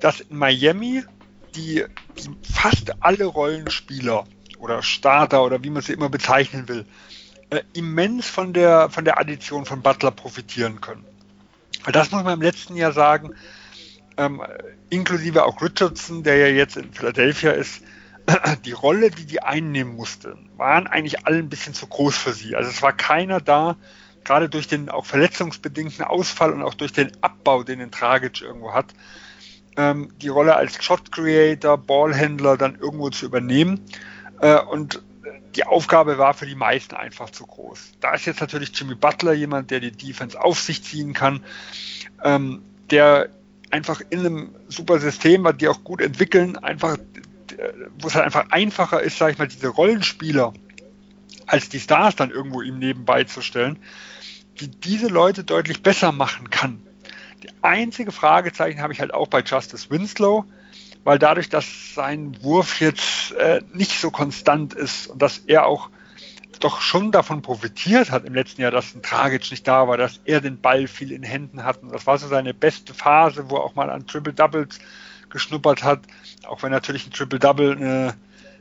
dass in Miami die, die fast alle Rollenspieler oder Starter oder wie man sie immer bezeichnen will, äh, immens von der, von der Addition von Butler profitieren können. Das muss man im letzten Jahr sagen, ähm, inklusive auch Richardson, der ja jetzt in Philadelphia ist, die Rolle, die die einnehmen mussten, waren eigentlich alle ein bisschen zu groß für sie. Also es war keiner da, gerade durch den auch verletzungsbedingten Ausfall und auch durch den Abbau, den den Tragic irgendwo hat, ähm, die Rolle als Shot Creator, Ballhändler dann irgendwo zu übernehmen. Äh, und die Aufgabe war für die meisten einfach zu groß. Da ist jetzt natürlich Jimmy Butler jemand, der die Defense auf sich ziehen kann, ähm, der einfach in einem super System, was die auch gut entwickeln, einfach, wo es halt einfach einfacher ist, sag ich mal, diese Rollenspieler als die Stars dann irgendwo ihm nebenbei zu stellen, die diese Leute deutlich besser machen kann. Die einzige Fragezeichen habe ich halt auch bei Justice Winslow, weil dadurch, dass sein Wurf jetzt äh, nicht so konstant ist und dass er auch doch schon davon profitiert hat im letzten Jahr, dass ein Tragic nicht da war, dass er den Ball viel in Händen hat. Und das war so seine beste Phase, wo er auch mal an Triple Doubles geschnuppert hat, auch wenn natürlich ein Triple Double eine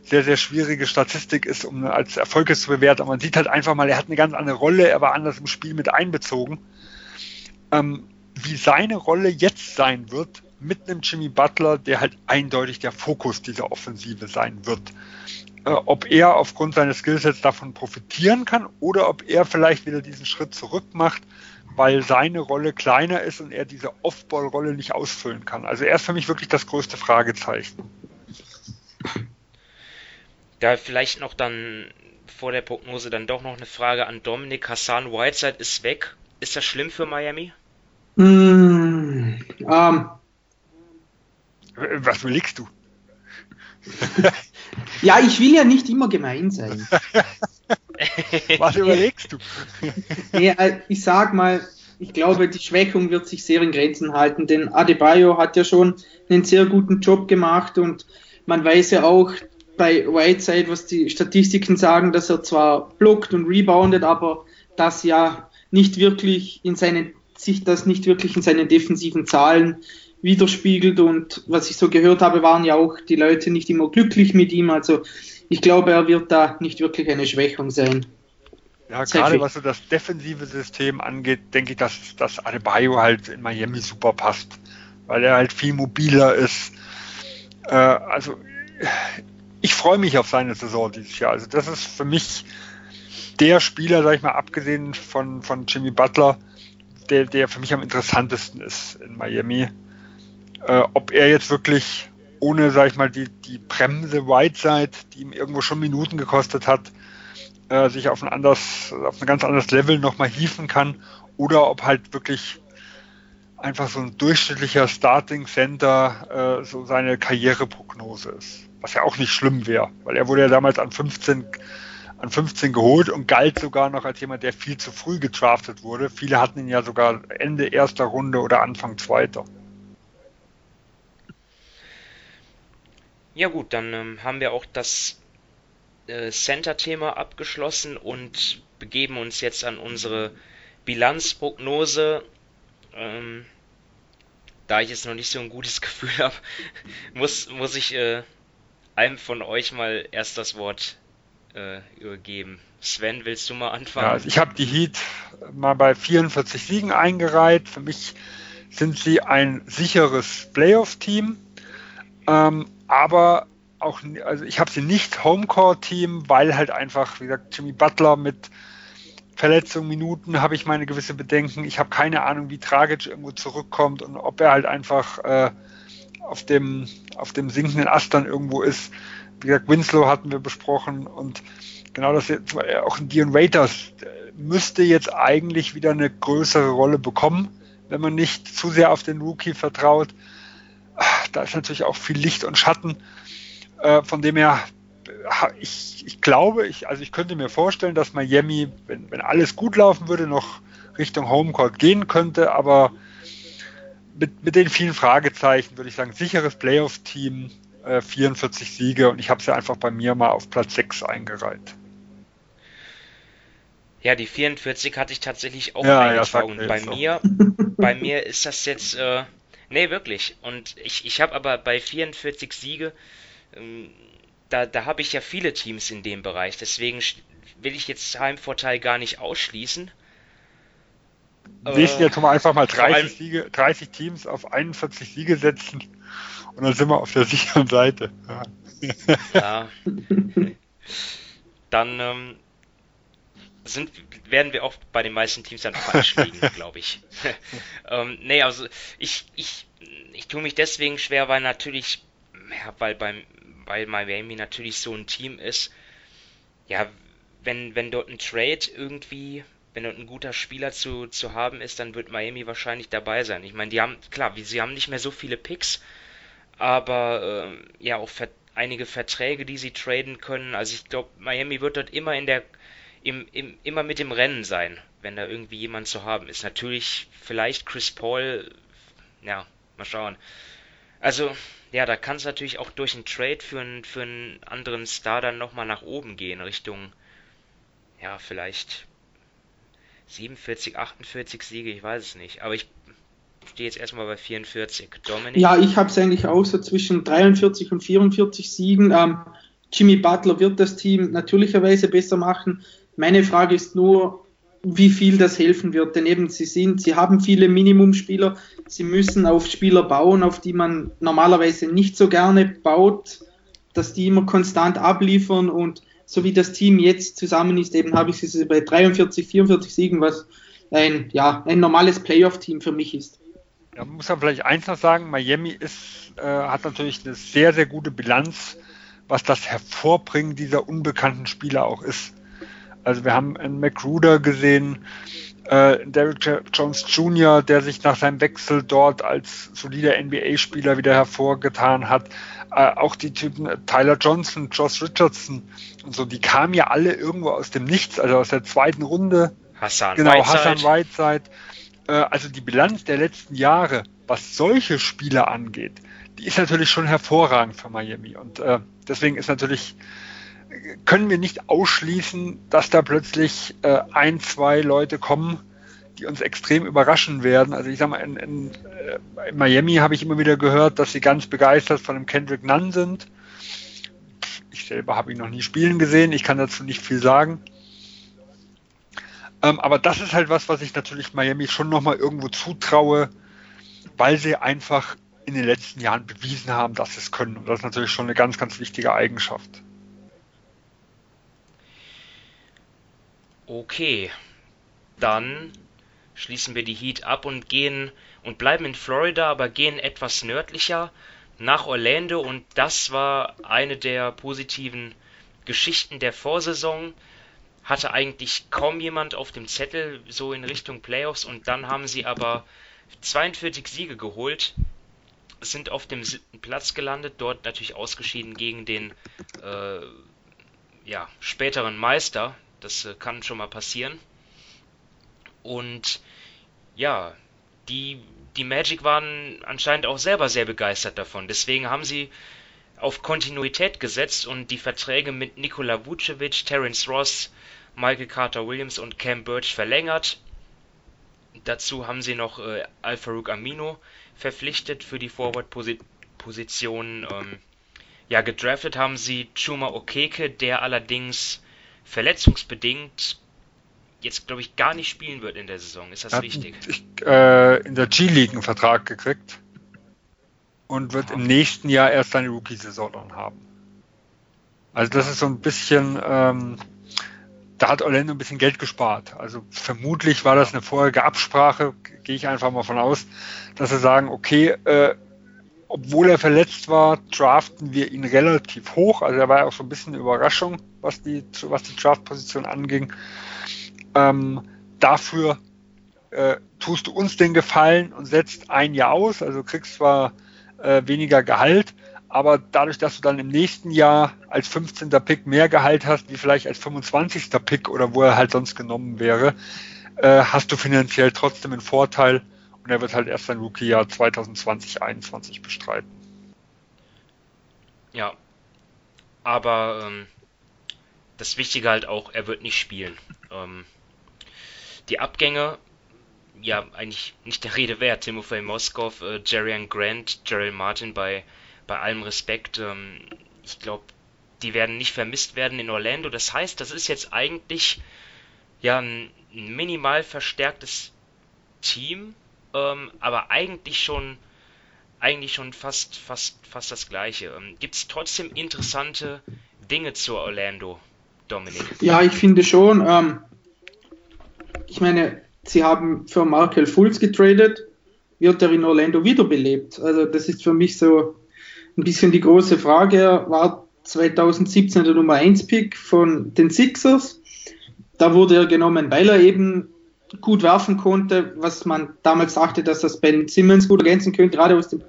sehr, sehr schwierige Statistik ist, um als Erfolg zu bewerten. Aber man sieht halt einfach mal, er hat eine ganz andere Rolle, er war anders im Spiel mit einbezogen. Ähm, wie seine Rolle jetzt sein wird mit einem Jimmy Butler, der halt eindeutig der Fokus dieser Offensive sein wird. Äh, ob er aufgrund seines Skillsets davon profitieren kann oder ob er vielleicht wieder diesen Schritt zurück macht, weil seine Rolle kleiner ist und er diese Off-Ball-Rolle nicht ausfüllen kann. Also er ist für mich wirklich das größte Fragezeichen. Da vielleicht noch dann vor der Prognose dann doch noch eine Frage an Dominik. Hassan Whiteside ist weg. Ist das schlimm für Miami? Mm, ähm, Was überlegst du? ja, ich will ja nicht immer gemein sein. Was überlegst du? nee, äh, ich sag mal, ich glaube, die Schwächung wird sich sehr in Grenzen halten, denn Adebayo hat ja schon einen sehr guten Job gemacht und man weiß ja auch bei Whiteside, was die Statistiken sagen, dass er zwar blockt und reboundet, aber das ja nicht wirklich in seinen, sich das nicht wirklich in seinen defensiven Zahlen widerspiegelt und was ich so gehört habe, waren ja auch die Leute nicht immer glücklich mit ihm. Also ich glaube, er wird da nicht wirklich eine Schwächung sein. Ja, gerade was so das defensive System angeht, denke ich, dass, dass Adebayo halt in Miami super passt, weil er halt viel mobiler ist. Äh, also ich freue mich auf seine Saison dieses Jahr. Also das ist für mich der Spieler, sag ich mal, abgesehen von, von Jimmy Butler, der, der für mich am interessantesten ist in Miami äh, ob er jetzt wirklich ohne, sag ich mal, die, die Bremse Whiteside, die ihm irgendwo schon Minuten gekostet hat, äh, sich auf ein anderes, auf ein ganz anderes Level nochmal hieven kann, oder ob halt wirklich einfach so ein durchschnittlicher Starting Center äh, so seine Karriereprognose ist. Was ja auch nicht schlimm wäre, weil er wurde ja damals an 15 an 15 geholt und galt sogar noch als jemand, der viel zu früh getraftet wurde. Viele hatten ihn ja sogar Ende erster Runde oder Anfang zweiter. Ja gut, dann ähm, haben wir auch das äh, Center-Thema abgeschlossen und begeben uns jetzt an unsere Bilanzprognose. Ähm, da ich jetzt noch nicht so ein gutes Gefühl habe, muss, muss ich äh, einem von euch mal erst das Wort äh, übergeben. Sven, willst du mal anfangen? Ja, also ich habe die Heat mal bei 44 Siegen eingereiht. Für mich sind sie ein sicheres Playoff-Team. Ähm, aber auch, also ich habe sie nicht Homecore-Team, weil halt einfach, wie gesagt, Jimmy Butler mit Verletzungen, Minuten habe ich meine gewisse Bedenken. Ich habe keine Ahnung, wie tragisch irgendwo zurückkommt und ob er halt einfach äh, auf dem auf dem sinkenden Ast dann irgendwo ist. Wie gesagt, Winslow hatten wir besprochen und genau das jetzt, auch Dion Waiters äh, müsste jetzt eigentlich wieder eine größere Rolle bekommen, wenn man nicht zu sehr auf den Rookie vertraut da ist natürlich auch viel Licht und Schatten. Äh, von dem her, ich, ich glaube, ich, also ich könnte mir vorstellen, dass Miami, wenn, wenn alles gut laufen würde, noch Richtung Homecourt gehen könnte, aber mit, mit den vielen Fragezeichen würde ich sagen, sicheres Playoff-Team, äh, 44 Siege und ich habe sie einfach bei mir mal auf Platz 6 eingereiht. Ja, die 44 hatte ich tatsächlich auch ja, eingetragen. Ja, bei mir, bei mir ist das jetzt äh, Nee, wirklich. Und ich, ich habe aber bei 44 Siege, ähm, da, da habe ich ja viele Teams in dem Bereich. Deswegen will ich jetzt Heimvorteil gar nicht ausschließen. Wir äh, jetzt mal einfach mal 30, Siege, 30 Teams auf 41 Siege setzen und dann sind wir auf der sicheren Seite. Ja. ja. Dann ähm, sind, werden wir auch bei den meisten Teams dann falsch liegen, glaube ich. ähm, nee, also ich, ich, ich tue mich deswegen schwer, weil natürlich, ja, weil beim, weil Miami natürlich so ein Team ist, ja, wenn, wenn dort ein Trade irgendwie, wenn dort ein guter Spieler zu, zu haben ist, dann wird Miami wahrscheinlich dabei sein. Ich meine, die haben, klar, sie haben nicht mehr so viele Picks, aber äh, ja, auch ver einige Verträge, die sie traden können. Also ich glaube, Miami wird dort immer in der im, im, immer mit dem Rennen sein, wenn da irgendwie jemand zu haben ist. Natürlich vielleicht Chris Paul, ja, mal schauen. Also, ja, da kann es natürlich auch durch einen Trade für einen, für einen anderen Star dann nochmal nach oben gehen, Richtung, ja, vielleicht 47, 48 Siege, ich weiß es nicht. Aber ich stehe jetzt erstmal bei 44. Dominik? Ja, ich habe es eigentlich auch so zwischen 43 und 44 Siegen. Ähm, Jimmy Butler wird das Team natürlicherweise besser machen. Meine Frage ist nur, wie viel das helfen wird. Denn eben, sie sind, sie haben viele Minimumspieler, sie müssen auf Spieler bauen, auf die man normalerweise nicht so gerne baut, dass die immer konstant abliefern und so wie das Team jetzt zusammen ist, eben habe ich sie bei 43, 44 Siegen, was ein, ja, ein normales Playoff-Team für mich ist. Ja, man muss ja vielleicht eins noch sagen, Miami ist, äh, hat natürlich eine sehr, sehr gute Bilanz, was das Hervorbringen dieser unbekannten Spieler auch ist. Also wir haben einen McRuder gesehen, äh, Derrick Jones Jr., der sich nach seinem Wechsel dort als solider NBA-Spieler wieder hervorgetan hat. Äh, auch die Typen Tyler Johnson, Josh Richardson und so, die kamen ja alle irgendwo aus dem Nichts, also aus der zweiten Runde. Hassan genau, Whiteside. Hassan Whiteside. Äh, also die Bilanz der letzten Jahre, was solche Spieler angeht, die ist natürlich schon hervorragend für Miami. Und äh, deswegen ist natürlich können wir nicht ausschließen, dass da plötzlich äh, ein, zwei Leute kommen, die uns extrem überraschen werden. Also ich sag mal, in, in, äh, in Miami habe ich immer wieder gehört, dass sie ganz begeistert von dem Kendrick Nunn sind. Ich selber habe ihn noch nie spielen gesehen, ich kann dazu nicht viel sagen. Ähm, aber das ist halt was, was ich natürlich Miami schon nochmal irgendwo zutraue, weil sie einfach in den letzten Jahren bewiesen haben, dass sie es können. Und das ist natürlich schon eine ganz, ganz wichtige Eigenschaft. Okay, dann schließen wir die Heat ab und gehen und bleiben in Florida, aber gehen etwas nördlicher nach Orlando. Und das war eine der positiven Geschichten der Vorsaison. Hatte eigentlich kaum jemand auf dem Zettel so in Richtung Playoffs. Und dann haben sie aber 42 Siege geholt, sind auf dem siebten Platz gelandet, dort natürlich ausgeschieden gegen den äh, ja, späteren Meister, das äh, kann schon mal passieren. Und ja, die, die Magic waren anscheinend auch selber sehr begeistert davon. Deswegen haben sie auf Kontinuität gesetzt und die Verträge mit Nikola Vucevic, Terence Ross, Michael Carter Williams und Cam Birch verlängert. Dazu haben sie noch äh, Al-Farouk Amino verpflichtet für die Forward-Position. Ähm, ja, gedraftet haben sie Chuma Okeke, der allerdings verletzungsbedingt jetzt, glaube ich, gar nicht spielen wird in der Saison. Ist das Hat richtig? Ich, äh, in der G-League einen Vertrag gekriegt und wird Aha. im nächsten Jahr erst seine Rookie-Saison dann haben. Also das ist so ein bisschen, ähm, da hat Orlando ein bisschen Geld gespart. Also vermutlich war das eine vorherige Absprache, gehe ich einfach mal von aus, dass sie sagen, okay, äh, obwohl er verletzt war, draften wir ihn relativ hoch. Also er war ja auch so ein bisschen eine Überraschung, was die, was die Draftposition anging. Ähm, dafür äh, tust du uns den Gefallen und setzt ein Jahr aus. Also kriegst zwar äh, weniger Gehalt, aber dadurch, dass du dann im nächsten Jahr als 15. Pick mehr Gehalt hast, wie vielleicht als 25. Pick oder wo er halt sonst genommen wäre, äh, hast du finanziell trotzdem einen Vorteil und er wird halt erst sein Rookie-Jahr 2020-21 bestreiten. Ja. Aber ähm, das Wichtige halt auch, er wird nicht spielen. Ähm, die Abgänge, ja eigentlich nicht der Rede wert. Timofey Moskov, äh, Jerrian Grant, Gerald Martin bei, bei allem Respekt. Ähm, ich glaube, die werden nicht vermisst werden in Orlando. Das heißt, das ist jetzt eigentlich ja ein minimal verstärktes Team, ähm, aber eigentlich schon eigentlich schon fast fast fast das gleiche. Ähm, Gibt es trotzdem interessante Dinge zu Orlando, Dominik? Ja, ich finde schon. Ähm, ich meine, sie haben für Markel Fultz getradet, wird er in Orlando wiederbelebt? Also das ist für mich so ein bisschen die große Frage. Er war 2017 der Nummer 1 Pick von den Sixers. Da wurde er genommen, weil er eben gut werfen konnte, was man damals dachte, dass das Ben Simmons gut ergänzen könnte, gerade aus dem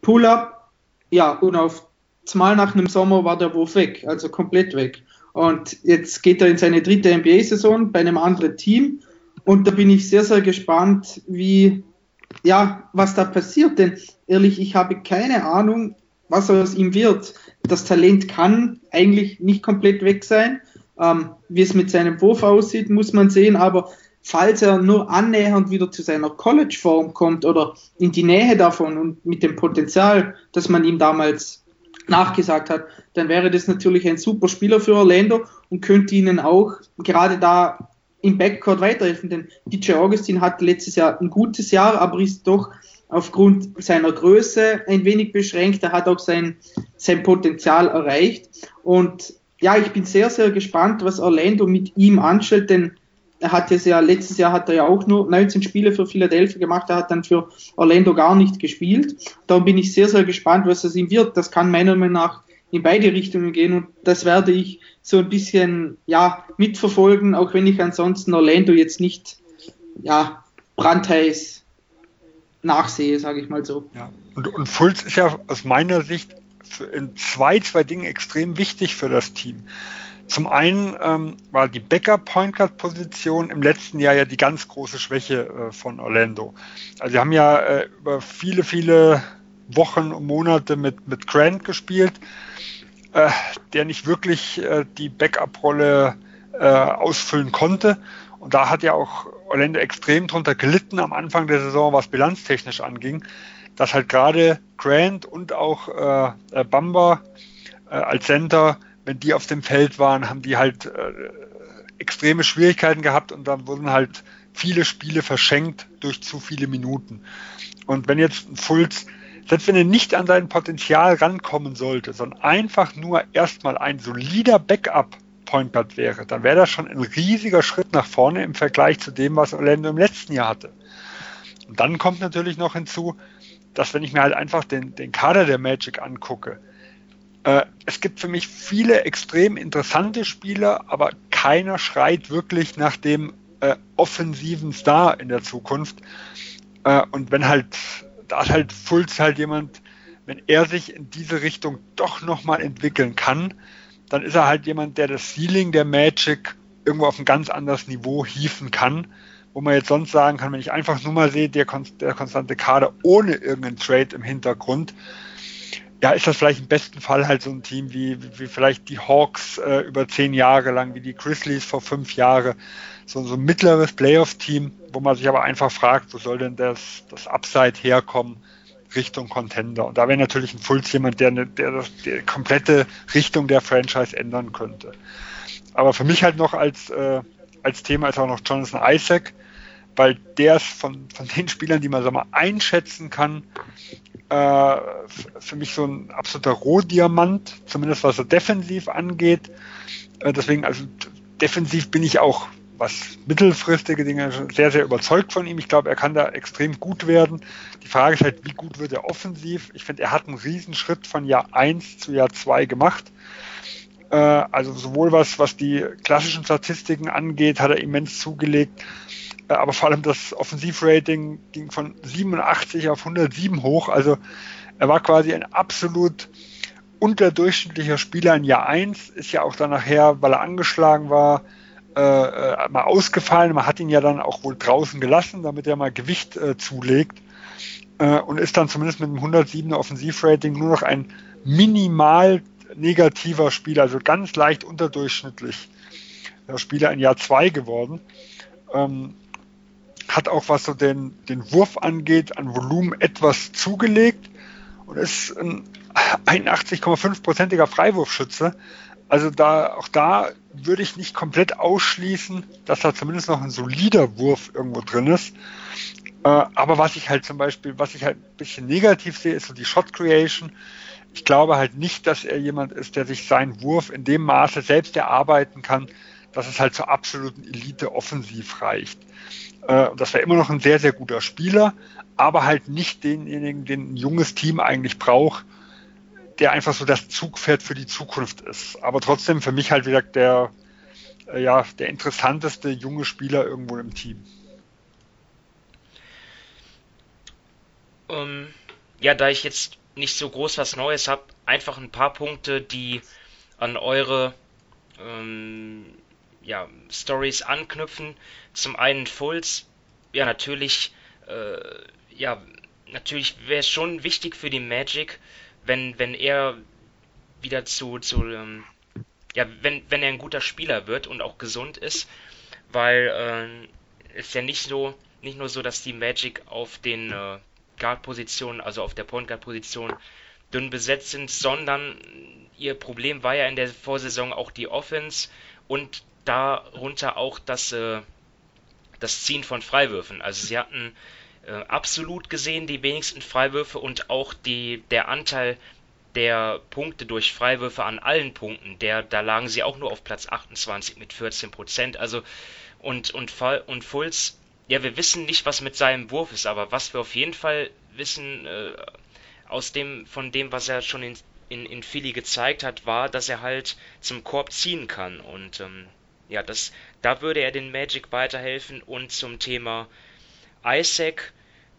Pull-up. Ja, und auf zumal nach einem Sommer war der Wurf weg, also komplett weg. Und jetzt geht er in seine dritte NBA-Saison bei einem anderen Team. Und da bin ich sehr, sehr gespannt, wie, ja, was da passiert. Denn ehrlich, ich habe keine Ahnung, was aus ihm wird. Das Talent kann eigentlich nicht komplett weg sein. Ähm, wie es mit seinem Wurf aussieht, muss man sehen. Aber falls er nur annähernd wieder zu seiner College-Form kommt oder in die Nähe davon und mit dem Potenzial, das man ihm damals nachgesagt hat, dann wäre das natürlich ein super Spieler für Orlando und könnte ihnen auch gerade da im Backcourt weiterhelfen. Denn DJ Augustin hat letztes Jahr ein gutes Jahr, aber ist doch aufgrund seiner Größe ein wenig beschränkt. Er hat auch sein, sein Potenzial erreicht. Und ja, ich bin sehr, sehr gespannt, was Orlando mit ihm anstellt, denn er hat jetzt ja, letztes Jahr hat er ja auch nur 19 Spiele für Philadelphia gemacht, er hat dann für Orlando gar nicht gespielt. Darum bin ich sehr, sehr gespannt, was es ihm wird. Das kann meiner Meinung nach in beide Richtungen gehen und das werde ich so ein bisschen, ja, mitverfolgen, auch wenn ich ansonsten Orlando jetzt nicht, ja, brandheiß nachsehe, sage ich mal so. Ja. Und, und Fulz ist ja aus meiner Sicht in zwei, zwei Dingen extrem wichtig für das Team. Zum einen ähm, war die Backup-Point Guard-Position im letzten Jahr ja die ganz große Schwäche äh, von Orlando. Also sie haben ja äh, über viele, viele Wochen und Monate mit, mit Grant gespielt, äh, der nicht wirklich äh, die Backup-Rolle äh, ausfüllen konnte. Und da hat ja auch Orlando extrem drunter gelitten am Anfang der Saison, was bilanztechnisch anging, dass halt gerade Grant und auch äh, Bamba als Center wenn die auf dem Feld waren, haben die halt äh, extreme Schwierigkeiten gehabt und dann wurden halt viele Spiele verschenkt durch zu viele Minuten. Und wenn jetzt ein Fulz, selbst wenn er nicht an sein Potenzial rankommen sollte, sondern einfach nur erstmal ein solider Backup Point Guard wäre, dann wäre das schon ein riesiger Schritt nach vorne im Vergleich zu dem, was Orlando im letzten Jahr hatte. Und dann kommt natürlich noch hinzu, dass wenn ich mir halt einfach den, den Kader der Magic angucke, äh, es gibt für mich viele extrem interessante Spieler, aber keiner schreit wirklich nach dem äh, offensiven Star in der Zukunft. Äh, und wenn halt, da ist halt Fulz halt jemand, wenn er sich in diese Richtung doch nochmal entwickeln kann, dann ist er halt jemand, der das Ceiling der Magic irgendwo auf ein ganz anderes Niveau hieven kann, wo man jetzt sonst sagen kann, wenn ich einfach nur mal sehe, der, der konstante Kader ohne irgendeinen Trade im Hintergrund, ja, ist das vielleicht im besten Fall halt so ein Team wie, wie, vielleicht die Hawks äh, über zehn Jahre lang, wie die Grizzlies vor fünf Jahren. So, so ein mittleres Playoff-Team, wo man sich aber einfach fragt, wo soll denn das, das Upside herkommen Richtung Contender. Und da wäre natürlich ein Fulz jemand, der, eine, der das, die komplette Richtung der Franchise ändern könnte. Aber für mich halt noch als, äh, als Thema ist auch noch Jonathan Isaac, weil der ist von, von den Spielern, die man so mal einschätzen kann, äh, für mich so ein absoluter Rohdiamant, zumindest was so defensiv angeht. Äh, deswegen, also defensiv bin ich auch, was mittelfristige Dinge, sehr, sehr überzeugt von ihm. Ich glaube, er kann da extrem gut werden. Die Frage ist halt, wie gut wird er offensiv? Ich finde, er hat einen Riesenschritt von Jahr 1 zu Jahr 2 gemacht. Äh, also sowohl was, was die klassischen Statistiken angeht, hat er immens zugelegt aber vor allem das Offensivrating ging von 87 auf 107 hoch. Also er war quasi ein absolut unterdurchschnittlicher Spieler in Jahr 1, ist ja auch dann nachher, weil er angeschlagen war, äh, äh, mal ausgefallen. Man hat ihn ja dann auch wohl draußen gelassen, damit er mal Gewicht äh, zulegt. Äh, und ist dann zumindest mit einem 107er Offensivrating nur noch ein minimal negativer Spieler, also ganz leicht unterdurchschnittlich Spieler in Jahr 2 geworden. Ähm, hat auch was so den, den Wurf angeht, an Volumen etwas zugelegt und ist ein 81,5-prozentiger Freiwurfschütze. Also da, auch da würde ich nicht komplett ausschließen, dass da zumindest noch ein solider Wurf irgendwo drin ist. Äh, aber was ich halt zum Beispiel, was ich halt ein bisschen negativ sehe, ist so die Shot Creation. Ich glaube halt nicht, dass er jemand ist, der sich seinen Wurf in dem Maße selbst erarbeiten kann, dass es halt zur absoluten Elite offensiv reicht. Äh, das wäre immer noch ein sehr, sehr guter Spieler, aber halt nicht denjenigen, den ein junges Team eigentlich braucht, der einfach so das Zugpferd für die Zukunft ist. Aber trotzdem für mich halt wieder der, äh, ja, der interessanteste junge Spieler irgendwo im Team. Um, ähm, ja, da ich jetzt nicht so groß was Neues habe, einfach ein paar Punkte, die an eure ähm, ja, Stories anknüpfen. Zum einen Fulz, ja, natürlich, äh, ja, natürlich wäre es schon wichtig für die Magic, wenn, wenn er wieder zu, zu ähm, ja, wenn, wenn er ein guter Spieler wird und auch gesund ist, weil äh, es ja nicht so, nicht nur so, dass die Magic auf den äh, Guard-Positionen, also auf der Point Guard-Position dünn besetzt sind, sondern ihr Problem war ja in der Vorsaison auch die Offense und darunter auch das, äh, das Ziehen von Freiwürfen. Also sie hatten äh, absolut gesehen die wenigsten Freiwürfe und auch die, der Anteil der Punkte durch Freiwürfe an allen Punkten, der, da lagen sie auch nur auf Platz 28 mit 14 Prozent. Also und, und, und Fulz, ja, wir wissen nicht, was mit seinem Wurf ist, aber was wir auf jeden Fall wissen, äh, aus dem, von dem, was er schon in, in, in Philly gezeigt hat, war, dass er halt zum Korb ziehen kann. Und ähm, ja, das, da würde er den Magic weiterhelfen. Und zum Thema Isaac,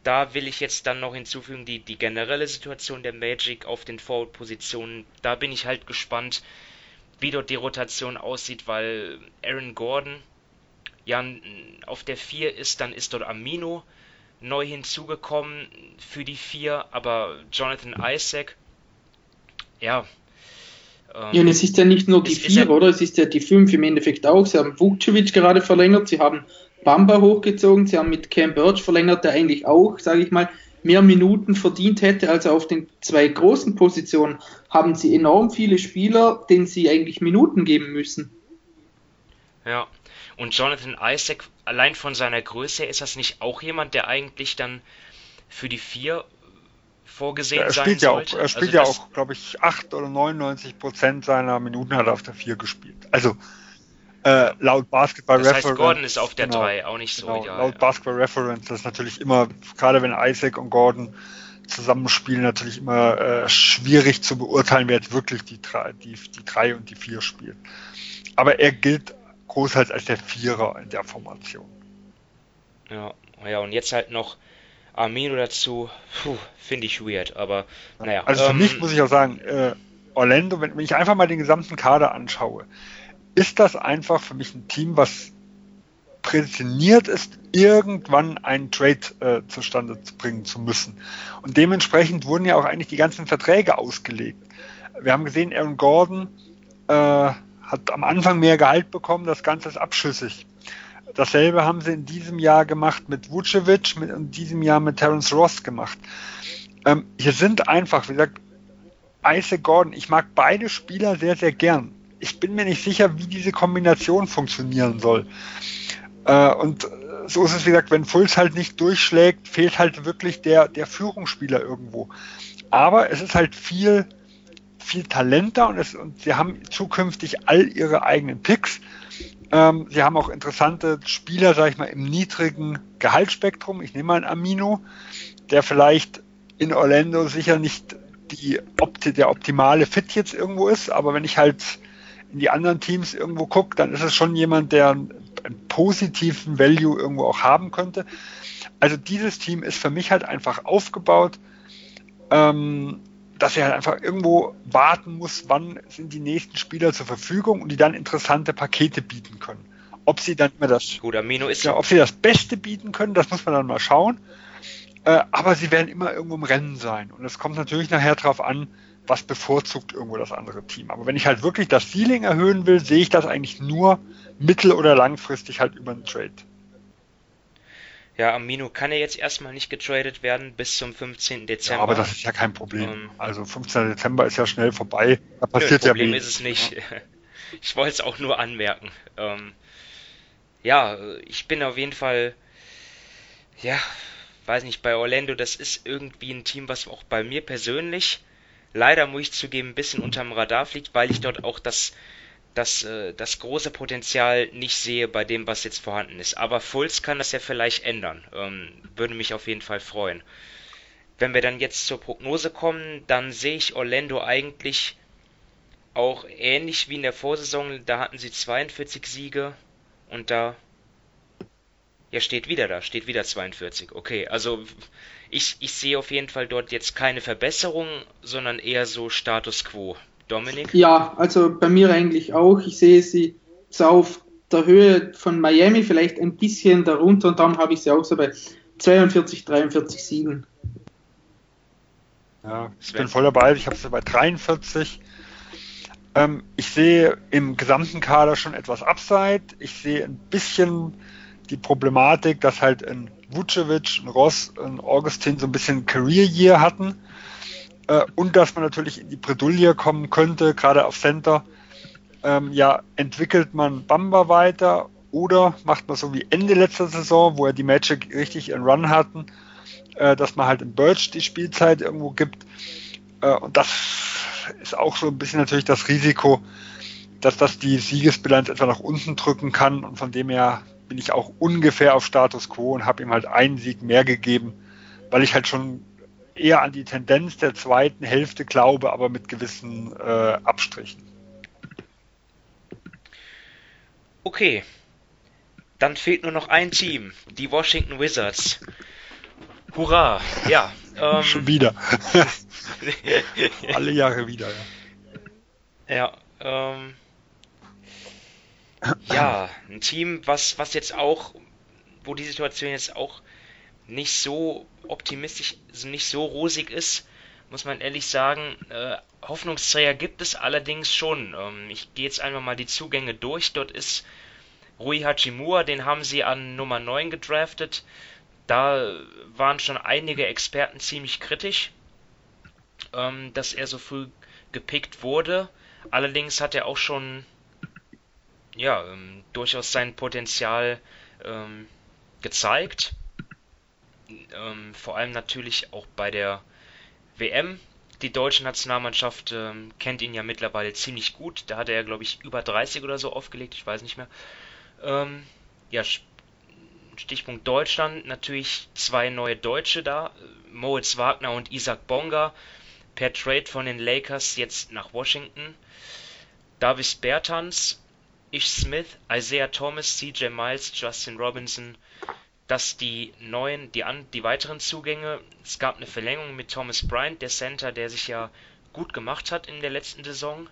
da will ich jetzt dann noch hinzufügen, die, die generelle Situation der Magic auf den Forward-Positionen. Da bin ich halt gespannt, wie dort die Rotation aussieht, weil Aaron Gordon ja auf der 4 ist, dann ist dort Amino neu hinzugekommen für die 4, aber Jonathan Isaac, ja. Ähm, ja, und es ist ja nicht nur die 4, oder? Es ist ja die 5 im Endeffekt auch. Sie haben Vukcevic gerade verlängert, sie haben Bamba hochgezogen, sie haben mit Cam Birch verlängert, der eigentlich auch, sage ich mal, mehr Minuten verdient hätte. Also auf den zwei großen Positionen haben sie enorm viele Spieler, denen sie eigentlich Minuten geben müssen. Ja, und Jonathan Isaac, allein von seiner Größe, ist das nicht auch jemand, der eigentlich dann für die vier vorgesehen ja, er sein ja sollte? Auch, er spielt also ja auch, glaube ich, 8 oder 99 Prozent seiner Minuten hat er auf der 4 gespielt. Also äh, laut Basketball das Reference. Heißt, Gordon ist auf der genau, 3 auch nicht so genau, ideal. Laut ja. Basketball Reference, das ist natürlich immer, gerade wenn Isaac und Gordon zusammenspielen, natürlich immer äh, schwierig zu beurteilen, wer jetzt wirklich die 3 die, die drei und die 4 spielt. Aber er gilt großteils als der Vierer in der Formation. Ja, ja, und jetzt halt noch Amino dazu, finde ich weird, aber naja. Also für ähm, mich muss ich auch sagen, äh, Orlando, wenn, wenn ich einfach mal den gesamten Kader anschaue, ist das einfach für mich ein Team, was prädestiniert ist, irgendwann einen Trade äh, zustande zu bringen zu müssen. Und dementsprechend wurden ja auch eigentlich die ganzen Verträge ausgelegt. Wir haben gesehen, Aaron Gordon äh, hat am Anfang mehr Gehalt bekommen, das Ganze ist abschüssig. Dasselbe haben sie in diesem Jahr gemacht mit Vucevic und in diesem Jahr mit Terence Ross gemacht. Ähm, hier sind einfach, wie gesagt, Isaac Gordon, ich mag beide Spieler sehr, sehr gern. Ich bin mir nicht sicher, wie diese Kombination funktionieren soll. Äh, und so ist es, wie gesagt, wenn Fulz halt nicht durchschlägt, fehlt halt wirklich der, der Führungsspieler irgendwo. Aber es ist halt viel viel Talent da und, es, und sie haben zukünftig all ihre eigenen Picks. Ähm, sie haben auch interessante Spieler, sage ich mal, im niedrigen Gehaltsspektrum. Ich nehme mal einen Amino, der vielleicht in Orlando sicher nicht die der optimale Fit jetzt irgendwo ist, aber wenn ich halt in die anderen Teams irgendwo gucke, dann ist es schon jemand, der einen, einen positiven Value irgendwo auch haben könnte. Also dieses Team ist für mich halt einfach aufgebaut. Ähm, dass er halt einfach irgendwo warten muss, wann sind die nächsten Spieler zur Verfügung und die dann interessante Pakete bieten können. Ob sie dann immer das, ja, ob sie das Beste bieten können, das muss man dann mal schauen. Äh, aber sie werden immer irgendwo im Rennen sein. Und es kommt natürlich nachher darauf an, was bevorzugt irgendwo das andere Team. Aber wenn ich halt wirklich das Ceiling erhöhen will, sehe ich das eigentlich nur mittel- oder langfristig halt über einen Trade. Ja, Amino kann ja jetzt erstmal nicht getradet werden bis zum 15. Dezember. Ja, aber das ist ja kein Problem. Um, ähm, also 15. Dezember ist ja schnell vorbei. Da passiert nö, Problem ja ist es nicht. Ich wollte es auch nur anmerken. Ähm, ja, ich bin auf jeden Fall, ja, weiß nicht, bei Orlando, das ist irgendwie ein Team, was auch bei mir persönlich, leider muss ich zugeben, ein bisschen unterm Radar fliegt, weil ich dort auch das das, äh, das große Potenzial nicht sehe bei dem, was jetzt vorhanden ist. Aber Fulz kann das ja vielleicht ändern. Ähm, würde mich auf jeden Fall freuen. Wenn wir dann jetzt zur Prognose kommen, dann sehe ich Orlando eigentlich auch ähnlich wie in der Vorsaison. Da hatten sie 42 Siege und da ja, steht wieder da, steht wieder 42. Okay, also ich, ich sehe auf jeden Fall dort jetzt keine Verbesserung, sondern eher so Status quo. Dominik? Ja, also bei mir eigentlich auch. Ich sehe sie so auf der Höhe von Miami, vielleicht ein bisschen darunter und dann habe ich sie auch so bei 42, 43 Siegen. Ja, ich bin voll dabei. Ich habe sie bei 43. Ähm, ich sehe im gesamten Kader schon etwas Upside. Ich sehe ein bisschen die Problematik, dass halt ein Vucevic, ein Ross, ein Augustin so ein bisschen Career Year hatten äh, und dass man natürlich in die Bredouille kommen könnte, gerade auf Center. Ähm, ja, entwickelt man Bamba weiter oder macht man so wie Ende letzter Saison, wo er die Magic richtig in Run hatten, äh, dass man halt in Birch die Spielzeit irgendwo gibt. Äh, und das ist auch so ein bisschen natürlich das Risiko, dass das die Siegesbilanz etwa nach unten drücken kann. Und von dem her bin ich auch ungefähr auf Status quo und habe ihm halt einen Sieg mehr gegeben, weil ich halt schon eher an die Tendenz der zweiten Hälfte glaube, aber mit gewissen äh, Abstrichen. Okay, dann fehlt nur noch ein Team, die Washington Wizards. Hurra, ja. Ähm, Schon wieder. Alle Jahre wieder, ja. Ja, ähm, ja, ein Team, was, was jetzt auch, wo die Situation jetzt auch nicht so optimistisch, nicht so rosig ist, muss man ehrlich sagen. Äh, Hoffnungsträger gibt es allerdings schon. Ähm, ich gehe jetzt einfach mal die Zugänge durch. Dort ist Rui Hachimura, den haben sie an Nummer 9 gedraftet. Da waren schon einige Experten ziemlich kritisch, ähm, dass er so früh gepickt wurde. Allerdings hat er auch schon ja, ähm, durchaus sein Potenzial ähm, gezeigt ähm, vor allem natürlich auch bei der WM. Die deutsche Nationalmannschaft ähm, kennt ihn ja mittlerweile ziemlich gut. Da hat er, glaube ich, über 30 oder so aufgelegt, ich weiß nicht mehr. Ähm, ja, Stichpunkt Deutschland, natürlich zwei neue Deutsche da, Moritz Wagner und Isaac Bonga, per Trade von den Lakers jetzt nach Washington. Davis Bertans, Ish Smith, Isaiah Thomas, CJ Miles, Justin Robinson, dass die neuen, die, an, die weiteren Zugänge, es gab eine Verlängerung mit Thomas Bryant, der Center, der sich ja gut gemacht hat in der letzten Saison.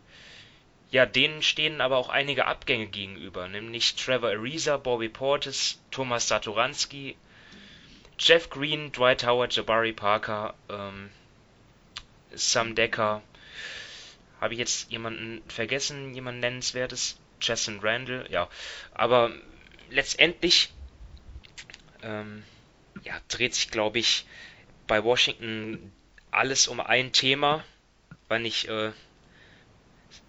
Ja, denen stehen aber auch einige Abgänge gegenüber, nämlich Trevor Ariza, Bobby Portis, Thomas Satoranski, Jeff Green, Dwight Howard, Jabari Parker, ähm, Sam Decker. Habe ich jetzt jemanden vergessen, jemand nennenswertes? Jason Randall, ja. Aber letztendlich ähm, ja, dreht sich, glaube ich, bei Washington alles um ein Thema. Wann ich, äh,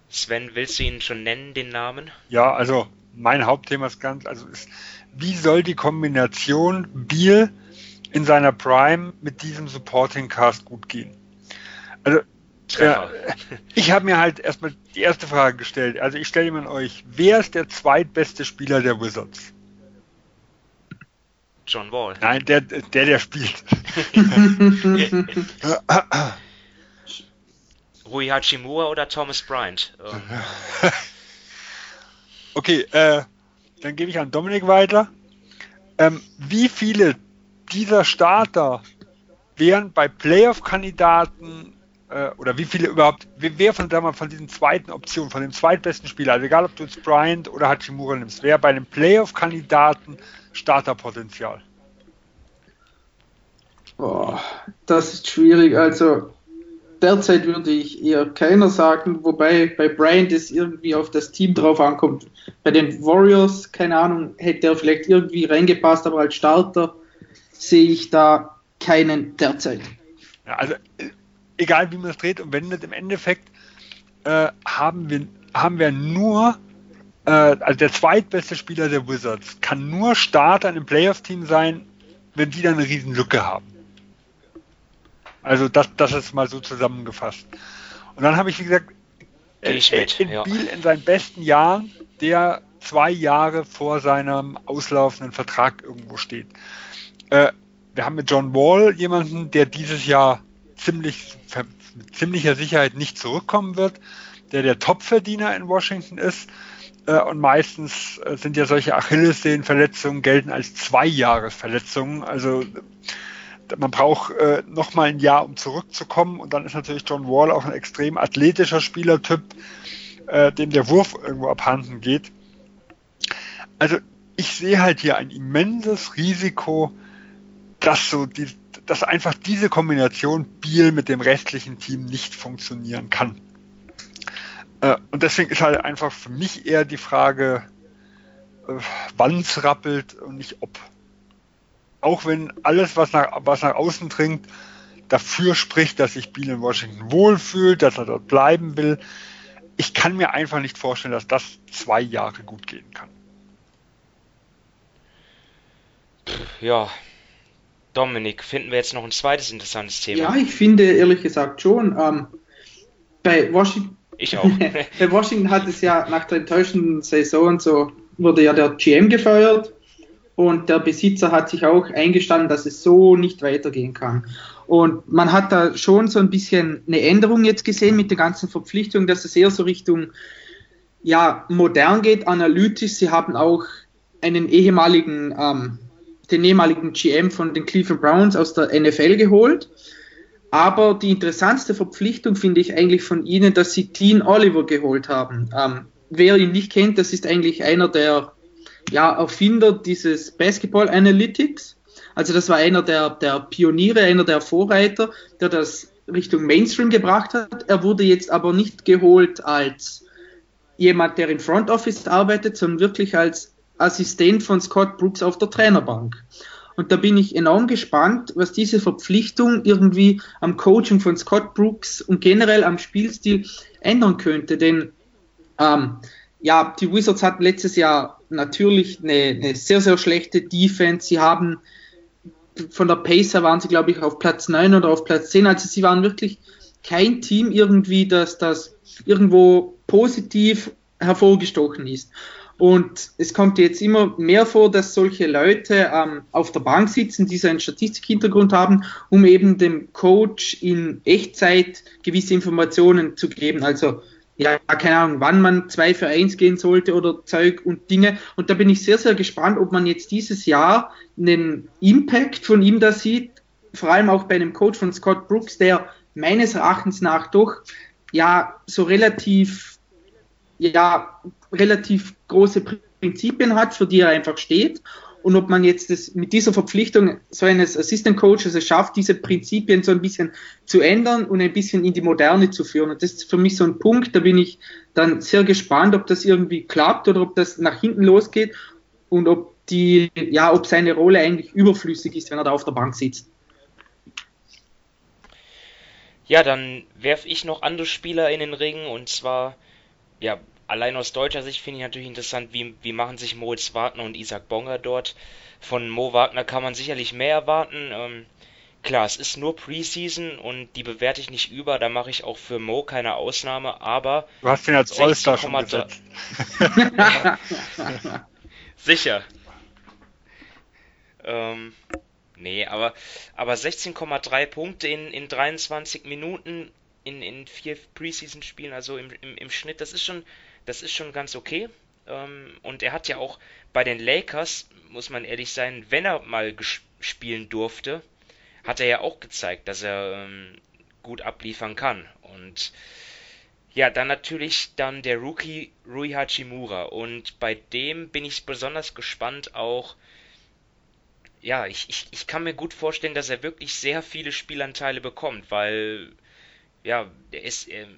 Sven, willst du ihn schon nennen, den Namen? Ja, also mein Hauptthema ist ganz, also ist, wie soll die Kombination Beal in seiner Prime mit diesem Supporting Cast gut gehen? Also ja, ich habe mir halt erstmal die erste Frage gestellt. Also ich stelle mir euch, wer ist der zweitbeste Spieler der Wizards? John Wall. Nein, der, der, der spielt. Rui Hachimura oder Thomas Bryant? okay, äh, dann gebe ich an Dominik weiter. Ähm, wie viele dieser Starter wären bei Playoff-Kandidaten äh, oder wie viele überhaupt, wer von, sagen wir, von diesen zweiten Optionen, von dem zweitbesten Spieler, also egal ob du jetzt Bryant oder Hachimura nimmst, wer bei einem Playoff-Kandidaten Starterpotenzial? Boah, das ist schwierig. Also derzeit würde ich eher keiner sagen, wobei bei Bryant es irgendwie auf das Team drauf ankommt. Bei den Warriors, keine Ahnung, hätte er vielleicht irgendwie reingepasst, aber als Starter sehe ich da keinen derzeit. Ja, also egal wie man es dreht und wendet, im Endeffekt äh, haben, wir, haben wir nur, äh, also der zweitbeste Spieler der Wizards kann nur Starter in einem Playoff-Team sein, wenn die dann eine riesen Lücke haben. Also das, das ist mal so zusammengefasst. Und dann habe ich, wie gesagt, ich mit, in ja. Biel in seinen besten Jahren, der zwei Jahre vor seinem auslaufenden Vertrag irgendwo steht. Äh, wir haben mit John Wall jemanden, der dieses Jahr ziemlich, mit ziemlicher Sicherheit nicht zurückkommen wird, der der Topverdiener in Washington ist. Äh, und meistens äh, sind ja solche Achillessehnenverletzungen gelten als Zweijahresverletzungen. Also man braucht äh, noch mal ein Jahr, um zurückzukommen. Und dann ist natürlich John Wall auch ein extrem athletischer Spielertyp, äh, dem der Wurf irgendwo abhanden geht. Also ich sehe halt hier ein immenses Risiko, dass so die, dass einfach diese Kombination Biel mit dem restlichen Team nicht funktionieren kann. Äh, und deswegen ist halt einfach für mich eher die Frage, äh, wann es rappelt und nicht ob auch wenn alles, was nach, was nach außen dringt, dafür spricht, dass sich Biel in Washington wohlfühlt, dass er dort bleiben will. Ich kann mir einfach nicht vorstellen, dass das zwei Jahre gut gehen kann. Ja, Dominik, finden wir jetzt noch ein zweites interessantes Thema? Ja, ich finde ehrlich gesagt schon. Ähm, bei Washington. Ich auch. bei Washington hat es ja nach der enttäuschenden Saison so wurde ja der GM gefeuert und der Besitzer hat sich auch eingestanden, dass es so nicht weitergehen kann. Und man hat da schon so ein bisschen eine Änderung jetzt gesehen mit der ganzen Verpflichtung, dass es eher so Richtung ja, modern geht, analytisch. Sie haben auch einen ehemaligen, ähm, den ehemaligen GM von den Cleveland Browns aus der NFL geholt. Aber die interessantste Verpflichtung finde ich eigentlich von ihnen, dass sie Dean Oliver geholt haben. Ähm, wer ihn nicht kennt, das ist eigentlich einer der ja, Erfinder dieses Basketball Analytics. Also das war einer der, der Pioniere, einer der Vorreiter, der das Richtung Mainstream gebracht hat. Er wurde jetzt aber nicht geholt als jemand, der im Front Office arbeitet, sondern wirklich als Assistent von Scott Brooks auf der Trainerbank. Und da bin ich enorm gespannt, was diese Verpflichtung irgendwie am Coaching von Scott Brooks und generell am Spielstil ändern könnte. Denn ähm, ja, die Wizards hatten letztes Jahr natürlich eine, eine, sehr, sehr schlechte Defense. Sie haben von der Pacer waren sie, glaube ich, auf Platz 9 oder auf Platz 10. Also sie waren wirklich kein Team irgendwie, das das irgendwo positiv hervorgestochen ist. Und es kommt jetzt immer mehr vor, dass solche Leute ähm, auf der Bank sitzen, die so einen Statistikhintergrund haben, um eben dem Coach in Echtzeit gewisse Informationen zu geben. Also ja, keine Ahnung, wann man 2 für 1 gehen sollte oder Zeug und Dinge. Und da bin ich sehr, sehr gespannt, ob man jetzt dieses Jahr einen Impact von ihm da sieht, vor allem auch bei einem Coach von Scott Brooks, der meines Erachtens nach doch ja so relativ, ja, relativ große Prinzipien hat, für die er einfach steht und ob man jetzt das, mit dieser Verpflichtung so eines Assistant Coaches es schafft, diese Prinzipien so ein bisschen zu ändern und ein bisschen in die Moderne zu führen. Und das ist für mich so ein Punkt, da bin ich dann sehr gespannt, ob das irgendwie klappt oder ob das nach hinten losgeht und ob die, ja, ob seine Rolle eigentlich überflüssig ist, wenn er da auf der Bank sitzt. Ja, dann werfe ich noch andere Spieler in den Ring und zwar, ja, allein aus deutscher Sicht finde ich natürlich interessant, wie, wie machen sich Moritz Wagner und Isaac Bonger dort. Von Mo Wagner kann man sicherlich mehr erwarten. Ähm, klar, es ist nur Preseason und die bewerte ich nicht über, da mache ich auch für Mo keine Ausnahme, aber. Du hast ihn als All-Star schon gesetzt. Sicher. Ähm, nee, aber, aber 16,3 Punkte in, in 23 Minuten in, in vier Preseason-Spielen, also im, im, im Schnitt, das ist schon, das ist schon ganz okay. Ähm, und er hat ja auch bei den Lakers, muss man ehrlich sein, wenn er mal spielen durfte, hat er ja auch gezeigt, dass er ähm, gut abliefern kann. Und ja, dann natürlich dann der Rookie Rui Hachimura. Und bei dem bin ich besonders gespannt auch. Ja, ich, ich, ich kann mir gut vorstellen, dass er wirklich sehr viele Spielanteile bekommt, weil ja, der ist, ähm,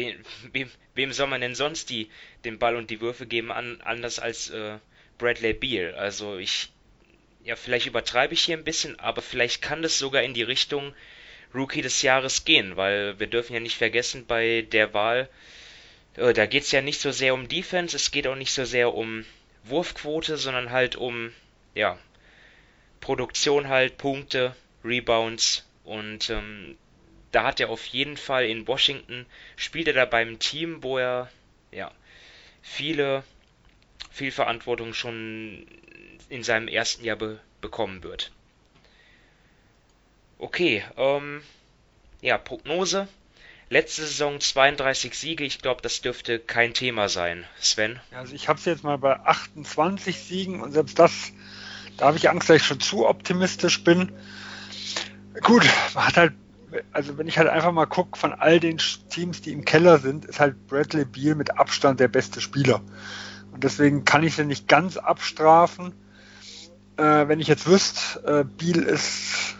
wem, wem, wem soll man denn sonst die, den Ball und die Würfe geben, an, anders als äh, Bradley Beal? Also ich, ja, vielleicht übertreibe ich hier ein bisschen, aber vielleicht kann das sogar in die Richtung Rookie des Jahres gehen, weil wir dürfen ja nicht vergessen, bei der Wahl, äh, da geht es ja nicht so sehr um Defense, es geht auch nicht so sehr um Wurfquote, sondern halt um, ja, Produktion halt, Punkte, Rebounds und ähm, da hat er auf jeden Fall in Washington, spielt er da beim Team, wo er, ja, viele, viel Verantwortung schon in seinem ersten Jahr be bekommen wird. Okay, ähm, ja, Prognose. Letzte Saison 32 Siege, ich glaube, das dürfte kein Thema sein. Sven? Also ich habe es jetzt mal bei 28 Siegen und selbst das, da habe ich Angst, dass ich schon zu optimistisch bin. Gut, man hat halt, also wenn ich halt einfach mal gucke, von all den Teams, die im Keller sind, ist halt Bradley Beal mit Abstand der beste Spieler. Und deswegen kann ich sie nicht ganz abstrafen. Äh, wenn ich jetzt wüsste, äh, Beal ist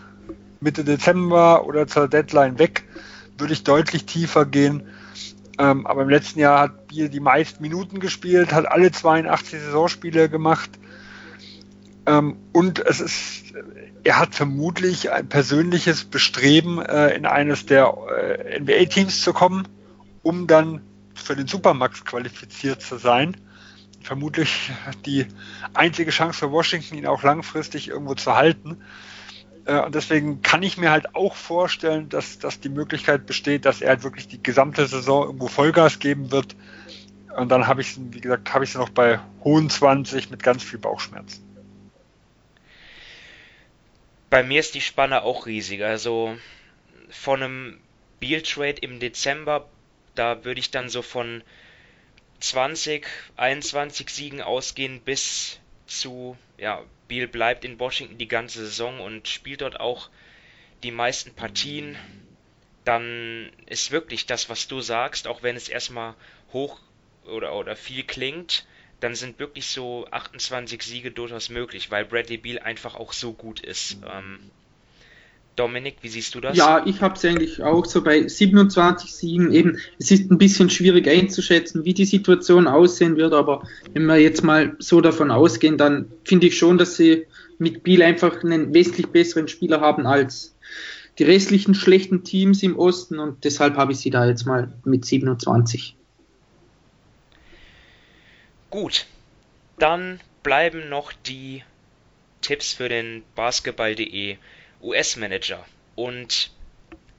Mitte Dezember oder zur Deadline weg, würde ich deutlich tiefer gehen. Ähm, aber im letzten Jahr hat Biel die meisten Minuten gespielt, hat alle 82 Saisonspiele gemacht. Ähm, und es ist, er hat vermutlich ein persönliches Bestreben, äh, in eines der äh, NBA-Teams zu kommen, um dann für den Supermax qualifiziert zu sein. Vermutlich die einzige Chance für Washington, ihn auch langfristig irgendwo zu halten. Äh, und deswegen kann ich mir halt auch vorstellen, dass, dass die Möglichkeit besteht, dass er halt wirklich die gesamte Saison irgendwo Vollgas geben wird. Und dann habe ich wie gesagt, habe ich sie noch bei hohen 20 mit ganz viel Bauchschmerzen. Bei mir ist die Spanne auch riesig. Also von einem Beal Trade im Dezember, da würde ich dann so von 20, 21 Siegen ausgehen bis zu ja, Beal bleibt in Washington die ganze Saison und spielt dort auch die meisten Partien, dann ist wirklich das, was du sagst, auch wenn es erstmal hoch oder, oder viel klingt, dann sind wirklich so 28 Siege durchaus möglich, weil Bradley Beal einfach auch so gut ist. Ähm, Dominik, wie siehst du das? Ja, ich habe es eigentlich auch so bei 27 Siegen. Eben, es ist ein bisschen schwierig einzuschätzen, wie die Situation aussehen wird, aber wenn wir jetzt mal so davon ausgehen, dann finde ich schon, dass sie mit Biel einfach einen wesentlich besseren Spieler haben als die restlichen schlechten Teams im Osten und deshalb habe ich sie da jetzt mal mit 27. Gut, dann bleiben noch die Tipps für den Basketball.de US-Manager. Und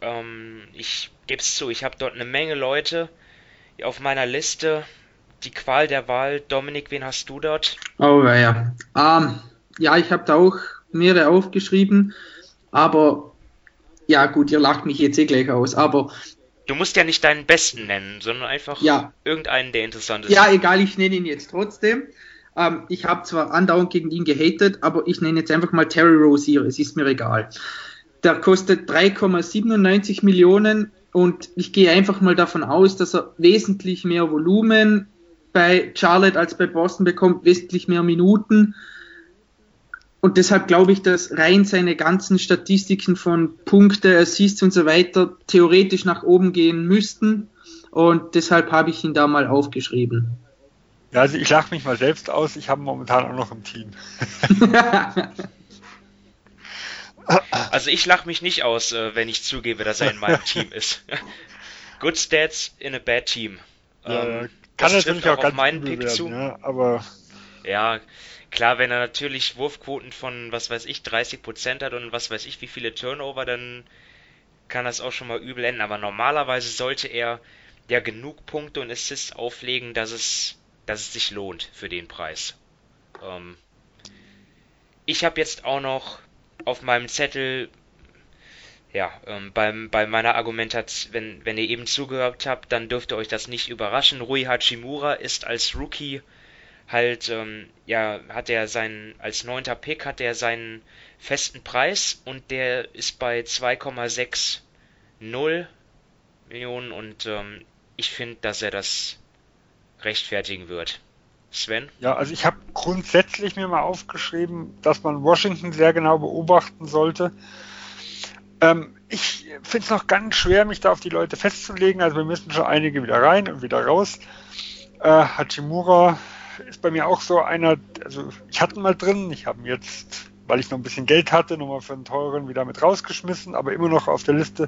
ähm, ich gebe es zu, ich habe dort eine Menge Leute auf meiner Liste. Die Qual der Wahl. Dominik, wen hast du dort? Oh ja. Ähm, ja, ich habe da auch mehrere aufgeschrieben, aber ja gut, ihr lacht mich jetzt eh gleich aus, aber Du musst ja nicht deinen besten nennen, sondern einfach ja. irgendeinen, der interessant ist. Ja, egal, ich nenne ihn jetzt trotzdem. Ähm, ich habe zwar andauernd gegen ihn gehatet, aber ich nenne jetzt einfach mal Terry Rozier, es ist mir egal. Der kostet 3,97 Millionen und ich gehe einfach mal davon aus, dass er wesentlich mehr Volumen bei Charlotte als bei Boston bekommt, wesentlich mehr Minuten. Und deshalb glaube ich, dass rein seine ganzen Statistiken von Punkte, Assists und so weiter theoretisch nach oben gehen müssten. Und deshalb habe ich ihn da mal aufgeschrieben. Ja, also ich lache mich mal selbst aus, ich habe momentan auch noch im Team. also ich lache mich nicht aus, äh, wenn ich zugebe, dass er in meinem Team ist. Good Stats in a bad team. Ja, ähm, kann natürlich auch, auch ganz meinen Pick werden, zu. Ja, aber ja, klar, wenn er natürlich Wurfquoten von, was weiß ich, 30% hat und was weiß ich, wie viele Turnover, dann kann das auch schon mal übel enden. Aber normalerweise sollte er ja genug Punkte und Assists auflegen, dass es dass es sich lohnt für den Preis. Ähm, ich habe jetzt auch noch auf meinem Zettel, ja, ähm, beim, bei meiner Argumentation, wenn, wenn ihr eben zugehört habt, dann dürfte euch das nicht überraschen. Rui Hachimura ist als Rookie halt, ähm, ja, hat er seinen, als neunter Pick hat er seinen festen Preis und der ist bei 2,60 Millionen und ähm, ich finde, dass er das rechtfertigen wird. Sven? Ja, also ich habe grundsätzlich mir mal aufgeschrieben, dass man Washington sehr genau beobachten sollte. Ähm, ich finde es noch ganz schwer, mich da auf die Leute festzulegen. Also wir müssen schon einige wieder rein und wieder raus. Äh, Hachimura ist bei mir auch so einer, also ich hatte ihn mal drin, ich habe ihn jetzt weil ich noch ein bisschen Geld hatte, nochmal für einen teuren wieder mit rausgeschmissen, aber immer noch auf der Liste.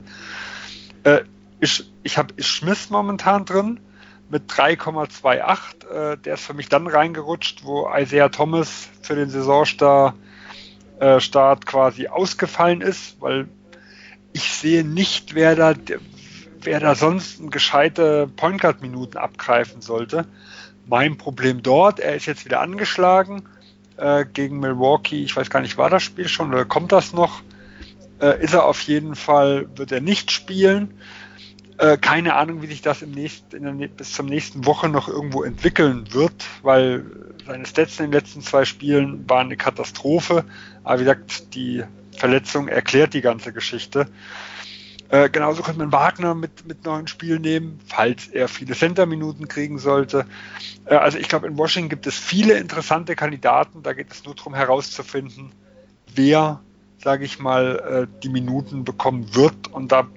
Äh, ich ich habe Schmiss momentan drin mit 3,28. Äh, der ist für mich dann reingerutscht, wo Isaiah Thomas für den Saisonstart äh, Start quasi ausgefallen ist, weil ich sehe nicht, wer da, wer da sonst ein gescheite Point Guard Minuten abgreifen sollte. Mein Problem dort, er ist jetzt wieder angeschlagen äh, gegen Milwaukee. Ich weiß gar nicht, war das Spiel schon oder kommt das noch? Äh, ist er auf jeden Fall, wird er nicht spielen. Äh, keine Ahnung, wie sich das im nächsten, der, bis zum nächsten Woche noch irgendwo entwickeln wird, weil seine Stats in den letzten zwei Spielen waren eine Katastrophe. Aber wie gesagt, die Verletzung erklärt die ganze Geschichte. Äh, genauso könnte man Wagner mit, mit neuen Spiel nehmen, falls er viele Center-Minuten kriegen sollte. Äh, also ich glaube, in Washington gibt es viele interessante Kandidaten. Da geht es nur darum herauszufinden, wer, sage ich mal, äh, die Minuten bekommen wird. Und da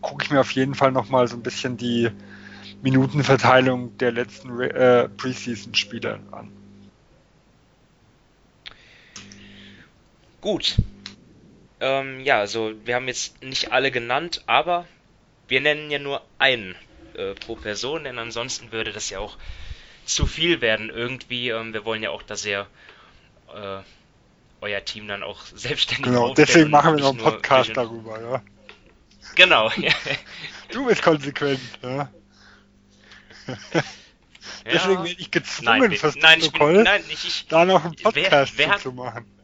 gucke ich mir auf jeden Fall nochmal so ein bisschen die Minutenverteilung der letzten äh, Preseason-Spiele an. Gut, ähm, ja, also wir haben jetzt nicht alle genannt, aber wir nennen ja nur einen äh, pro Person, denn ansonsten würde das ja auch zu viel werden irgendwie. Ähm, wir wollen ja auch, dass ihr äh, euer Team dann auch selbstständig Genau, deswegen machen wir noch einen Podcast darüber, ja. Genau. du bist konsequent, ja. Deswegen werde ich gezwungen, nein, fürs nein, Protokoll, ich bin, nein, ich, ich, da noch einen Podcast wer, wer zu machen.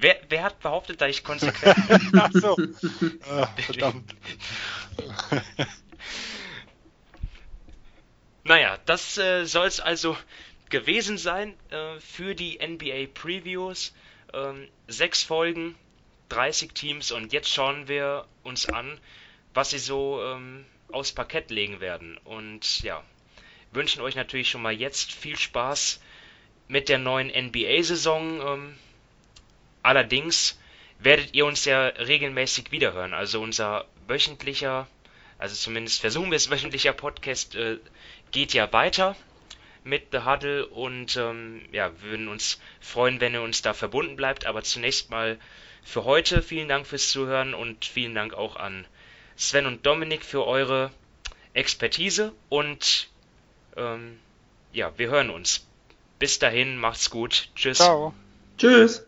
Wer, wer hat behauptet, dass ich konsequent bin? Ach so. Ah, verdammt. naja, das äh, soll es also gewesen sein äh, für die NBA Previews. Ähm, sechs Folgen, 30 Teams und jetzt schauen wir uns an, was sie so ähm, aufs Parkett legen werden. Und ja, wünschen euch natürlich schon mal jetzt viel Spaß mit der neuen NBA-Saison. Ähm, Allerdings werdet ihr uns ja regelmäßig wiederhören. Also unser wöchentlicher, also zumindest versuchen wir es wöchentlicher Podcast äh, geht ja weiter mit The Huddle und ähm, ja, wir würden uns freuen, wenn ihr uns da verbunden bleibt. Aber zunächst mal für heute vielen Dank fürs Zuhören und vielen Dank auch an Sven und Dominik für eure Expertise und ähm, ja, wir hören uns. Bis dahin, macht's gut. Tschüss. Ciao. Tschüss.